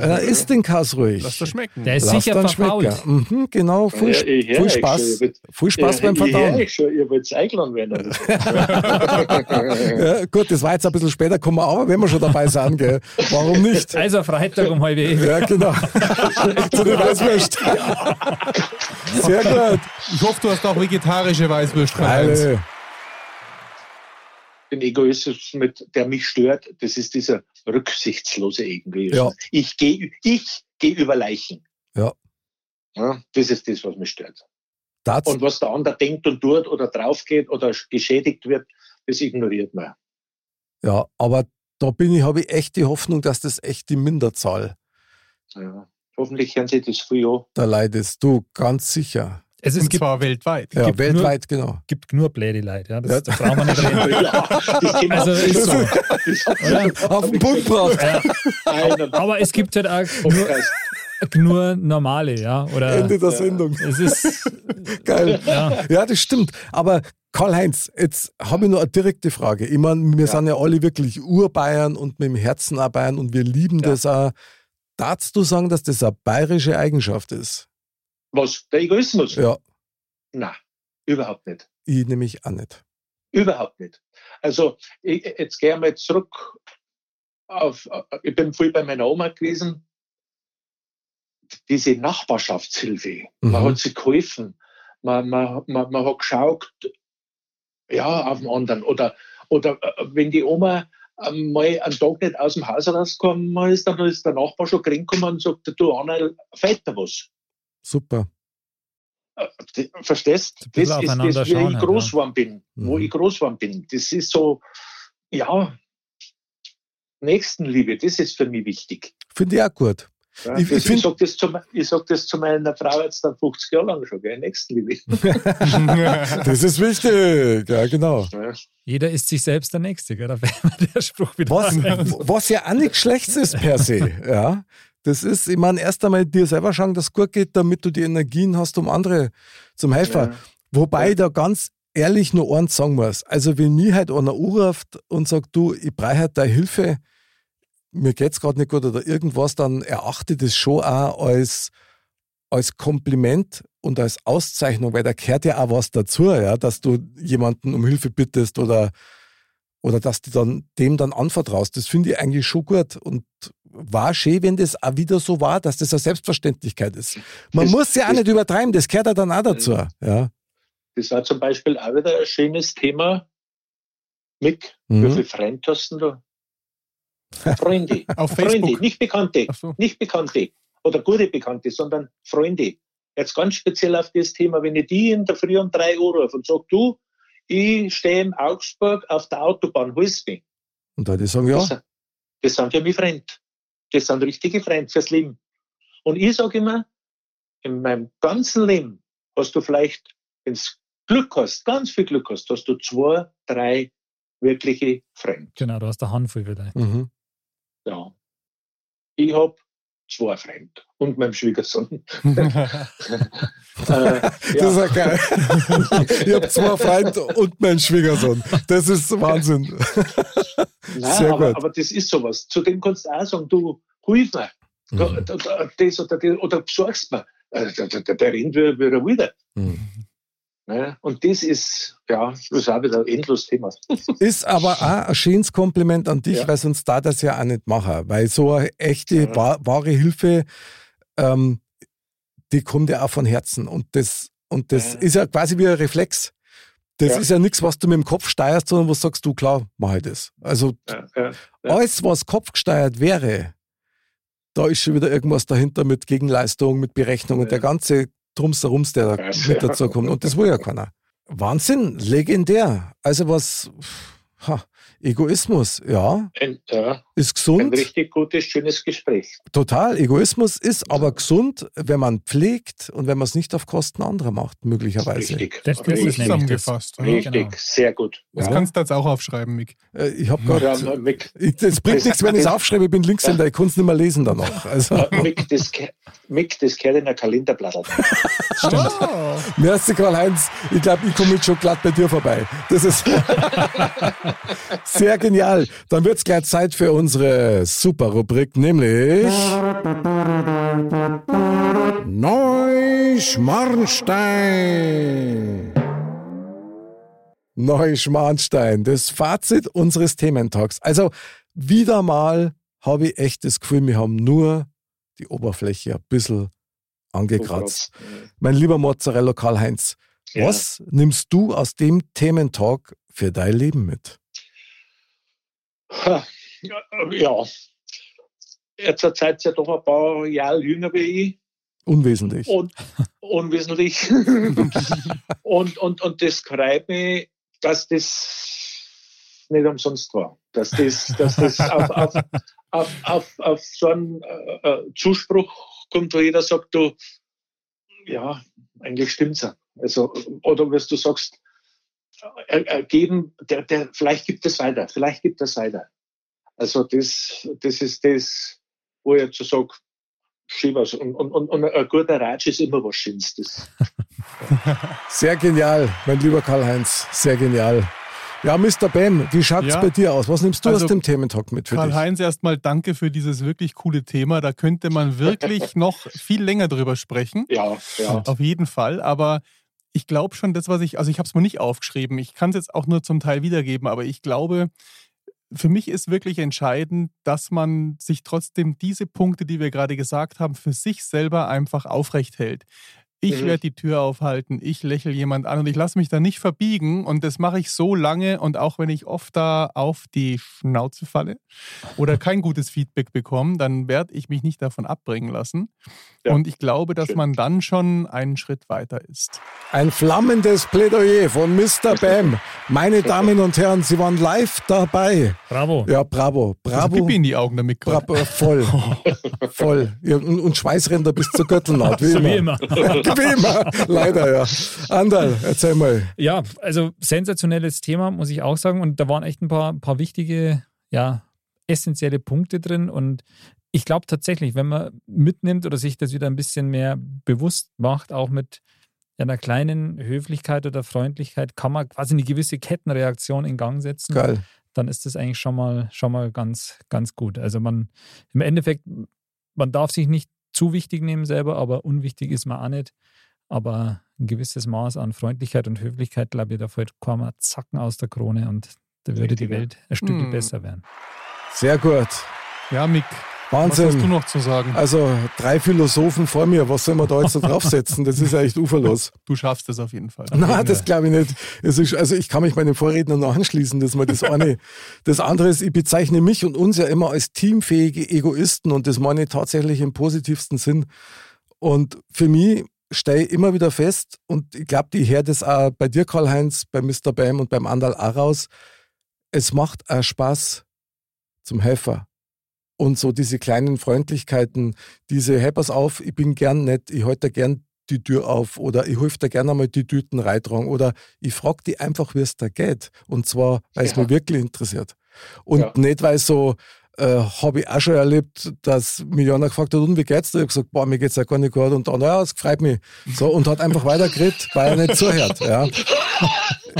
äh, isst den Kass ruhig. Lass das schmecken. Der ist Lass sicher verfault. schmecken. Mhm, genau, viel, Ja, ich viel Spaß. schon, ihr wollt- Viel Spaß beim ich, ich Verdauen. euch schon, ihr wollt eingeladen werden. Ja, gut, das war jetzt ein bisschen später, kommen wir aber, wenn wir schon dabei sind, gell? Warum nicht? Also Freitag um halb elf. Ja, genau. Zu den Weißwürst. Sehr gut. Ich hoffe, du hast auch vegetarische Weißwürste. Alle. den Egoismus, mit, der mich stört, das ist dieser rücksichtslose Egoismus. Ja. Ich gehe ich geh über Leichen. Ja. ja. Das ist das, was mich stört. Das, Und was der andere denkt und tut oder draufgeht oder geschädigt wird, das ignoriert man. ja, aber da bin ich, habe ich echt die Hoffnung, dass das echt die Minderzahl Ja. Hoffentlich hören Sie das früh an. der Leute ist. Du, ganz sicher. Also es Und gibt, zwar weltweit. Ja, gibt weltweit, genau. gibt nur blöde Leute. Ja? Das, Ja. Da brauchen wir nicht reden. Ja, Also ist so. hat- Auf den Punkt. Einen Aber es gibt halt auch nur, nur normale, ja. Oder Ende der Sendung. es ist Geil. ja, Ja, das stimmt. Aber Karl-Heinz, jetzt habe ich noch eine direkte Frage. Ich meine, wir sind ja alle wirklich Urbayern und mit dem Herzen auch Bayern und wir lieben Ja. das auch. Darfst du sagen, dass das eine bayerische Eigenschaft ist? Was? Der Egoismus? Ja, Nein, überhaupt nicht. ich nämlich auch nicht. Überhaupt nicht. Also, ich, jetzt gehe ich mal zurück auf, ich bin viel bei meiner Oma gewesen. Diese Nachbarschaftshilfe, man Mhm. hat sich geholfen, man, man, man, man hat geschaut, ja, auf den anderen. Oder, oder äh, wenn die Oma mal einen Tag nicht aus dem Haus rausgekommen ist, dann ist der Nachbar schon reingekommen und sagt, du Anna, fällt da was? Super. Äh, Verstehst? Das ist das, wie ich halt, groß ja. geworden bin, wo Mhm. ich groß geworden bin. Das ist so, ja, Nächstenliebe, das ist für mich wichtig. Finde ich auch gut. Ja, Ich- ich das, ich, sage das, zu me- ich sag das zu meiner Frau jetzt dann 50 Jahre lang schon, gell? Nächstenliebe. Das ist wichtig. Ja, genau. Ja. jeder ist sich selbst der Nächste, gell? Da wäre der Spruch wieder Was, was ja auch nichts Schlechtes ist per se. Ja. Das ist, ich meine, erst einmal dir selber schauen, dass es gut geht, damit du die Energien hast, um andere zum helfen. Ja. Wobei Ja. ich da ganz ehrlich nur eins sagen muss. Also, wenn mir halt einer anruft und sagt, du, ich brauche halt deine Hilfe, mir geht's gerade nicht gut oder irgendwas, dann erachte das schon auch als, als Kompliment und als Auszeichnung, weil da gehört ja auch was dazu, ja, dass du jemanden um Hilfe bittest oder, oder dass du dann, dem dann anvertraust. Das finde ich eigentlich schon gut und war schön, wenn das auch wieder so war, dass das eine Selbstverständlichkeit ist. Man Das- muss ja auch das- nicht übertreiben, das gehört ja dann auch dazu. Ja. Das war zum Beispiel auch wieder ein schönes Thema. Mick, Mhm. wie viele Freunde hast du da? Freunde. Auf Freunde, Facebook. nicht Bekannte. So. Nicht Bekannte oder gute Bekannte, sondern Freunde. Jetzt ganz speziell auf das Thema, wenn ich die in der Früh um drei Uhr rufe und sage, du, ich stehe in Augsburg auf der Autobahn, holst mich. Und da die sagen, Das, ja, sind- das sind für mich Freunde. Das sind richtige Freunde fürs Leben. Und ich sage immer, in meinem ganzen Leben hast du vielleicht, wenn du Glück hast, ganz viel Glück hast, hast du zwei, drei wirkliche Freunde. Genau, du hast eine Handvoll wieder. mhm. Ja. Ich habe zwei Freunde und meinen Schwiegersohn. äh, Das ist ja, ja geil. ich habe zwei Freunde und meinen Schwiegersohn. Das ist Wahnsinn. nein, sehr aber, gut. aber das ist sowas. Zu dem kannst du auch sagen, du, hilf mir. Mhm. da- da- Das oder, das, oder besorgst mir. Äh, Der, der, der rennt wie, wie er wieder. Mhm. Ne? Und das ist, ja, das ist auch wieder ein endloses Thema. Ist aber auch ein schönes Kompliment an dich, Ja. weil sonst da das ja auch nicht machen. Weil so eine echte, Ja. wa- wahre Hilfe, ähm, die kommt ja auch von Herzen. Und das, und das Ja. ist ja quasi wie ein Reflex. Das Ja. ist ja nichts, was du mit dem Kopf steuerst, sondern was sagst du, klar, mach ich das. Also Ja, alles, was kopfgesteuert wäre, da ist schon wieder irgendwas dahinter mit Gegenleistung, mit Berechnung und der ganze Drumsterums, der da mit dazu kommt. Und das will ja keiner. Wahnsinn, legendär. Also was, ha, Egoismus, ja, ja, ist ein gesund. richtig gutes, schönes Gespräch. Total. Egoismus ist aber gesund, wenn man pflegt und wenn man es nicht auf Kosten anderer macht, möglicherweise. Richtig. Das- das ist richtig, das. zusammengefasst. ja. richtig. genau. sehr gut. Das Ja. kannst du jetzt auch aufschreiben, Mick. Äh, Ich habe Ja, gerade. Mick, Ich, das bringt nichts, wenn ich es aufschreibe, ich bin Linkshänder, ich kann es nicht mehr lesen danach. Also, Mick, das, Mick, das gehört in ein Kalenderblatt. merci Karl-Heinz, ich glaube, ich komme jetzt schon glatt bei dir vorbei. Das ist sehr genial. Dann wird es gleich Zeit für unsere super Rubrik, nämlich Neuschmarnstein. Neuschmarnstein, das Fazit unseres Thementags. Also wieder mal habe ich echt das Gefühl, wir haben nur die Oberfläche ein bisschen angekratzt. Mein lieber Mozzarella Karl-Heinz, Ja. was nimmst du aus dem Thementag für dein Leben mit? Ha, Ja. Jetzt seid ihr ja doch ein paar Jahre jünger wie ich. Unwesentlich. Und unwesentlich. und, und, und das freut mich, dass das nicht umsonst war. Dass das, dass das auf, auf, auf, auf, auf so einen äh, äh, Zuspruch kommt, wo jeder sagt, du, ja, eigentlich stimmt's ja. Also, oder was du sagst, äh, äh, der, der, vielleicht gibt es weiter, vielleicht gibt es weiter. Also das, das ist das, wo ich jetzt so sage, Schiebers. Und, und, und, und ein guter Ratsch ist immer was Schönes. Das, Sehr genial, mein lieber Karl-Heinz. Sehr genial. Ja, Mr. Bam, wie schaut's Ja. bei dir aus? Was nimmst du Also, aus dem Thementag mit für dich? Karl-Heinz, erstmal danke für dieses wirklich coole Thema. Da könnte man wirklich noch viel länger drüber sprechen. ja, ja. Auf jeden Fall. Aber ich glaube schon, das, was ich, also ich habe es mir nicht aufgeschrieben. Ich kann es jetzt auch nur zum Teil wiedergeben, aber ich glaube, für mich ist wirklich entscheidend, dass man sich trotzdem diese Punkte, die wir gerade gesagt haben, für sich selber einfach aufrecht hält. Ich Mhm. werde die Tür aufhalten, ich lächle jemand an und ich lasse mich da nicht verbiegen und das mache ich so lange und auch wenn ich oft da auf die Schnauze falle oder kein gutes Feedback bekomme, dann werde ich mich nicht davon abbringen lassen. Ja, und ich glaube, dass schön. man dann schon einen Schritt weiter ist. Ein flammendes Plädoyer von Mr. Bam. Meine Damen und Herren, Sie waren live dabei. Bravo. Ja, bravo, Also bravo. Pipi in die Augen damit. Bravo, voll, voll. Ja, und, und Schweißränder bis zur Gürtelnaht, wie So immer. wie immer. wie immer, leider, ja. Andal, erzähl mal. Ja, also sensationelles Thema, muss ich auch sagen. Und da waren echt ein paar, paar wichtige, ja, essentielle Punkte drin. Und ich glaube tatsächlich, wenn man mitnimmt oder sich das wieder ein bisschen mehr bewusst macht, auch mit einer kleinen Höflichkeit oder Freundlichkeit, kann man quasi eine gewisse Kettenreaktion in Gang setzen. Geil. Dann ist das eigentlich schon mal, schon mal ganz, ganz gut. Also man, im Endeffekt, man darf sich nicht zu wichtig nehmen selber, aber unwichtig ist man auch nicht. Aber ein gewisses Maß an Freundlichkeit und Höflichkeit, glaube ich, da fällt keiner Zacken aus der Krone und da würde die. Welt ein Stück Hm. besser werden. Sehr gut. Ja, Mick, was hast du Wahnsinn. noch zu sagen? Also drei Philosophen vor mir, was soll man da jetzt so draufsetzen? Das ist ja echt uferlos. Du schaffst es auf jeden Fall. Nein, das glaube ich nicht. Es ist, also ich kann mich meinen Vorrednern noch anschließen, dass man das eine. Das andere ist, ich bezeichne mich und uns ja immer als teamfähige Egoisten und das meine ich tatsächlich im positivsten Sinn. Und für mich stehe ich immer wieder fest und ich glaube, ich höre das auch bei dir, Karl-Heinz, bei Mr. Bam und beim Andal auch raus. Es macht auch Spaß zum Helfer. Und so diese kleinen Freundlichkeiten, diese, hey, pass auf, ich bin gern nett, ich halte gern die Tür auf oder ich helfe dir gerne einmal die Tüten reintragen oder ich frage die einfach, wie es da geht. Und zwar, weil es Ja. mich wirklich interessiert. Und Ja. nicht, weil so, äh, habe ich auch schon erlebt, dass mich einer gefragt hat, und wie geht's dir? Ich habe gesagt, boah, mir geht's ja gar nicht gut. Und dann, ja, es freut mich. So, und hat einfach weitergeredet, weil er nicht zuhört. Ja.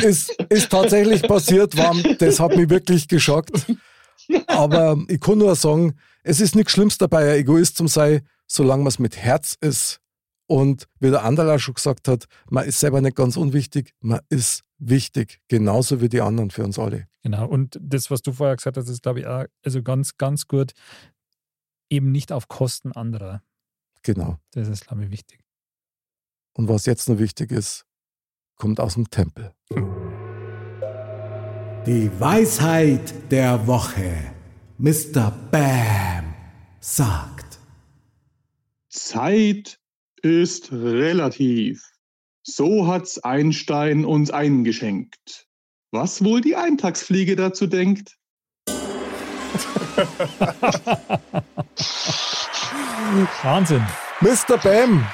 Ist, ist tatsächlich passiert, war, das hat mich wirklich geschockt. Aber ich kann nur sagen, es ist nichts Schlimmes dabei, ein Egoist zu sein, solange man es mit Herz ist. Und wie der Anderl auch schon gesagt hat, man ist selber nicht ganz unwichtig, man ist wichtig, genauso wie die anderen für uns alle. Genau. Und das, was du vorher gesagt hast, ist, glaube ich, auch also ganz, ganz gut, eben nicht auf Kosten anderer. Genau. Das ist, glaube ich, wichtig. Und was jetzt noch wichtig ist, kommt aus dem Tempel. Die Weisheit der Woche. Mr. Bam sagt. Zeit ist relativ. So hat's Einstein uns eingeschenkt. Was wohl die Eintagsfliege dazu denkt? Wahnsinn. Mr. Bam,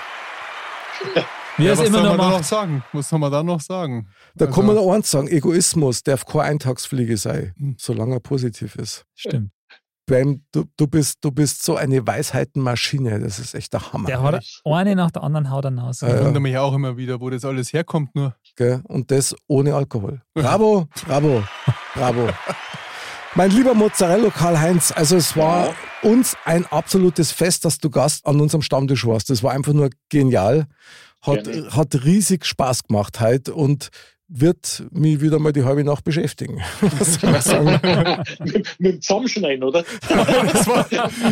Mir Ja, ist was immer soll noch man da noch sagen? Was soll man da noch sagen? da Also- kann man nur eins sagen: Egoismus darf keine Eintagsfliege sein, Hm. solange er positiv ist. Stimmt. Bam, du, du, bist, du bist so eine Weisheitenmaschine. Das ist echt der Hammer. Der hat eine nach der anderen haut raus. Ja, Ich ja. wundere mich auch immer wieder, wo das alles herkommt. Nur Gell? Und das ohne Alkohol. Bravo, bravo, bravo. Mein lieber Mozzarella Karl-Heinz, also es war uns ein absolutes Fest, dass du Gast an unserem Stammtisch warst. Das war einfach nur genial. Hat, Gerne. hat riesig Spaß gemacht heute und wird mich wieder mal die halbe Nacht beschäftigen. Was soll ich sagen? mit, mit dem Zusammenschneiden, oder? das war,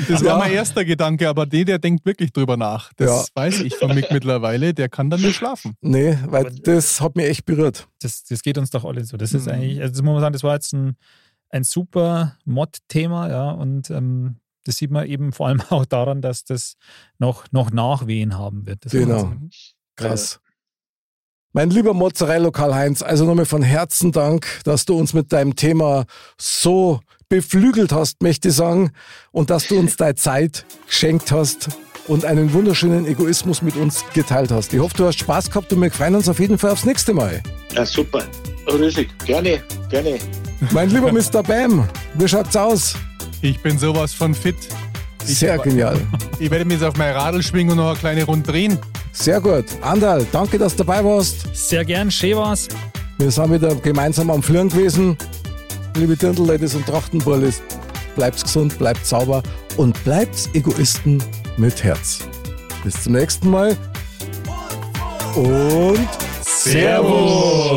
das Ja. war mein erster Gedanke, aber der, der denkt wirklich drüber nach. Das Ja. weiß ich von Mick mittlerweile. Der kann dann nicht schlafen. Nee, weil das hat mich echt berührt. Das, das geht uns doch alle so. Das ist Mhm. eigentlich, also das muss man sagen, das war jetzt ein, ein super Mod-Thema, ja, und ähm, das sieht man eben vor allem auch daran, dass das noch, noch Nachwehen haben wird. Das Genau. Krass. Mein lieber Mozzarella Karl-Heinz, also nochmal von Herzen Dank, dass du uns mit deinem Thema so beflügelt hast, möchte ich sagen, und dass du uns deine Zeit geschenkt hast und einen wunderschönen Egoismus mit uns geteilt hast. Ich hoffe, du hast Spaß gehabt und wir freuen uns auf jeden Fall aufs nächste Mal. Ja, super. Riesig. Gerne, gerne. Mein lieber Mr. Bam, wie schaut's aus? Ich bin sowas von fit. Ich- Sehr genial. Ich werde mich jetzt auf mein Radl schwingen und noch eine kleine Runde drehen. Sehr gut. Andal, danke, dass du dabei warst. Sehr gern, schön war's. Wir sind wieder gemeinsam am Fliegen gewesen. Liebe Dirndl-Ladies und Trachtenburlis, bleibt's gesund, bleibt sauber und bleibt Egoisten mit Herz. Bis zum nächsten Mal und Servus.